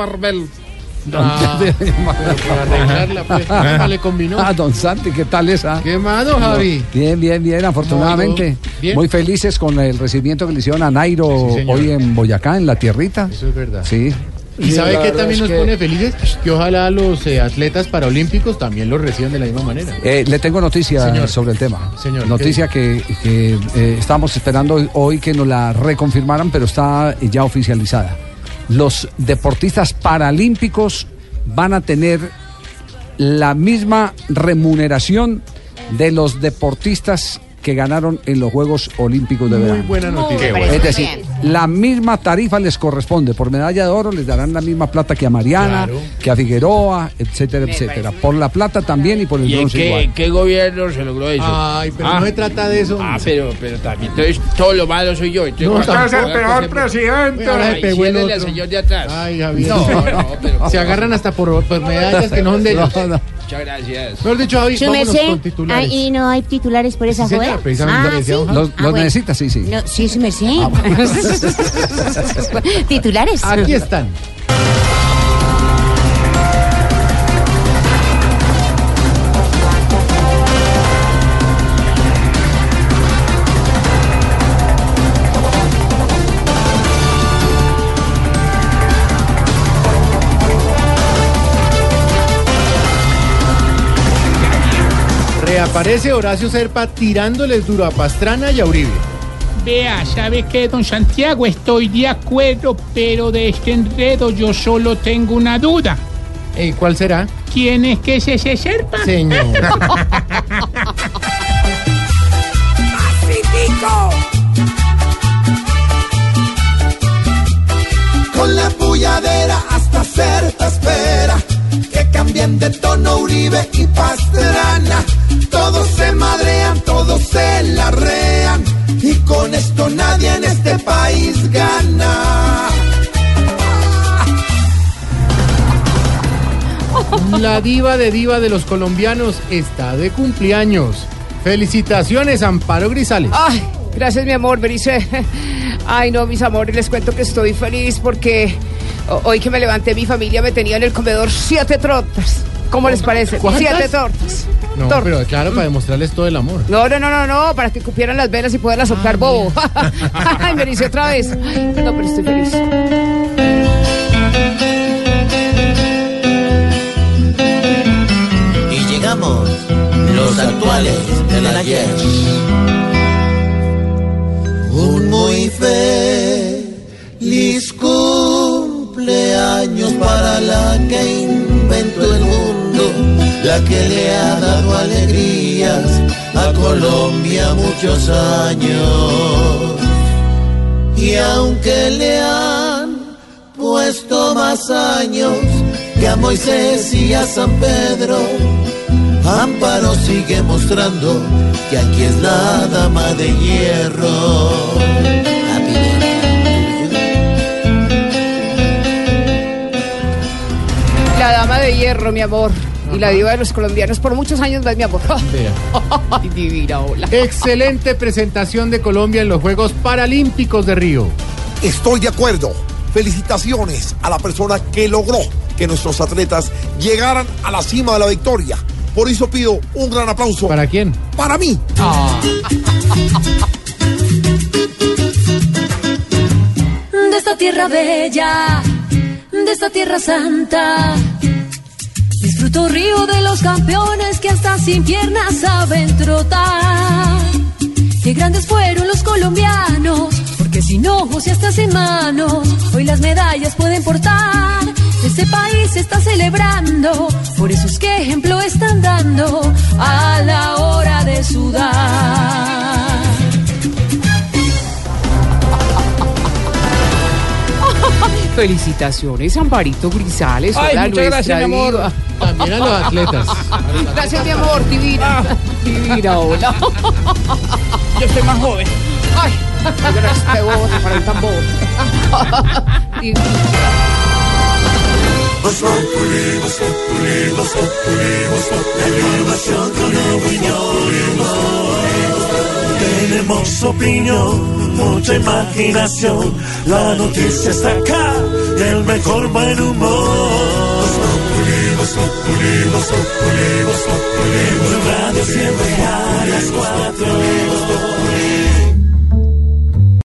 Marvel. Ah. arreglarla, pues. Ah, le combinó. Ah, don Santi, ¿qué tal esa? ¿Qué más, don Javi? Bien, bien, bien, afortunadamente. Bien. Muy felices con el recibimiento que le hicieron a Nairo Sí, hoy en Boyacá, en la tierrita. Eso es verdad. Sí. ¿Y sabe qué también nos pone felices? Que ojalá los eh, atletas paralímpicos también los reciban de la misma manera. Eh, le tengo noticia Señor. sobre el tema. Señor, Noticia que, que, eh, estamos esperando hoy- hoy que nos la reconfirmaran, pero está ya oficializada. Los deportistas paralímpicos van a tener la misma remuneración de los deportistas que ganaron en los Juegos Olímpicos de Muy verano. buena noticia. Muy Es decir. La misma tarifa les corresponde. Por medalla de oro les darán la misma plata que a Mariana, Claro. que a Figueroa, etcétera, etcétera. Por la plata también y por el ¿Y en qué, igual. qué gobierno se logró eso? Ay, pero Ah. no se trata de eso. Ah, pero, pero también. Entonces, todo lo malo soy yo. Entonces, No, cuando- usted es el peor presidente. Ahora se Ay, pegó el ciérrele al señor de atrás. Ay, Javier. No, no, pero. Se agarran hasta por, por medallas que no son de ellos. Muchas gracias. Mejor dicho, vámonos merced, con titulares. ahí no hay titulares por esa Sí, señora, joda. precisamente Ah, sí. decía, Los, Ah, los bueno. necesita, sí, sí. No, sí, su merced. titulares. Aquí están. Reaparece Horacio Serpa tirándoles duro a Pastrana y a Uribe. Vea, ¿sabe qué, don Santiago? Estoy de acuerdo, pero de este enredo yo solo tengo una duda. ¿Y cuál será? ¿Quién es que es ese serpa? Señor. Con la puyadera hasta hacer espera. ríen de Tono Uribe y Pastrana. Todos se madrean, todos se larrean. Y con esto nadie en este país gana. La diva de diva de los colombianos está de cumpleaños. Felicitaciones, Amparo Grisales. Ay, gracias mi amor, Berice. Ay, no, mis amores, les cuento que estoy feliz porque ho- hoy que me levanté mi familia me tenía en el comedor siete tortas. ¿Cómo les parece? ¿Cuántas? Siete tortas. No, Tortas. pero claro, para demostrarles todo el amor. No, no, no, no, no, para que cupieran las velas y poderlas soplar bobo. Ay, me dice otra vez. Ay, no, pero estoy feliz. Y llegamos, los actuales del ayer. Que le ha dado alegrías a Colombia muchos años. Y aunque le han puesto más años que a Moisés y a San Pedro, Amparo sigue mostrando que aquí es la dama de hierro. La dama de hierro, mi amor. Y la diva de los colombianos por muchos años más, mi amor. Ay, divina, hola. Excelente presentación de Colombia en los Juegos Paralímpicos de Río. Estoy de acuerdo. Felicitaciones a la persona que logró que nuestros atletas llegaran a la cima de la victoria. Por eso pido un gran aplauso. ¿Para quién? Para mí. de esta tierra bella, de esta tierra santa. Disfruto río de los campeones que hasta sin piernas saben trotar. Qué grandes fueron los colombianos, porque sin ojos y hasta sin manos, hoy las medallas pueden portar. Este país se está celebrando, por eso es que ejemplo están dando a la hora de sudar. Felicitaciones, Amparito Grisales. Ay, hola, muchas nuestra gracias, mi amor. diva. También a los atletas. Gracias, mi amor, divina. Divina, hola. Yo soy más joven. Ay, gracias, este bobo, para el tambor. Divina. Tenemos opinión, mucha imaginación. La noticia está acá, el mejor buen humor. Tu radio siempre a las cuatro.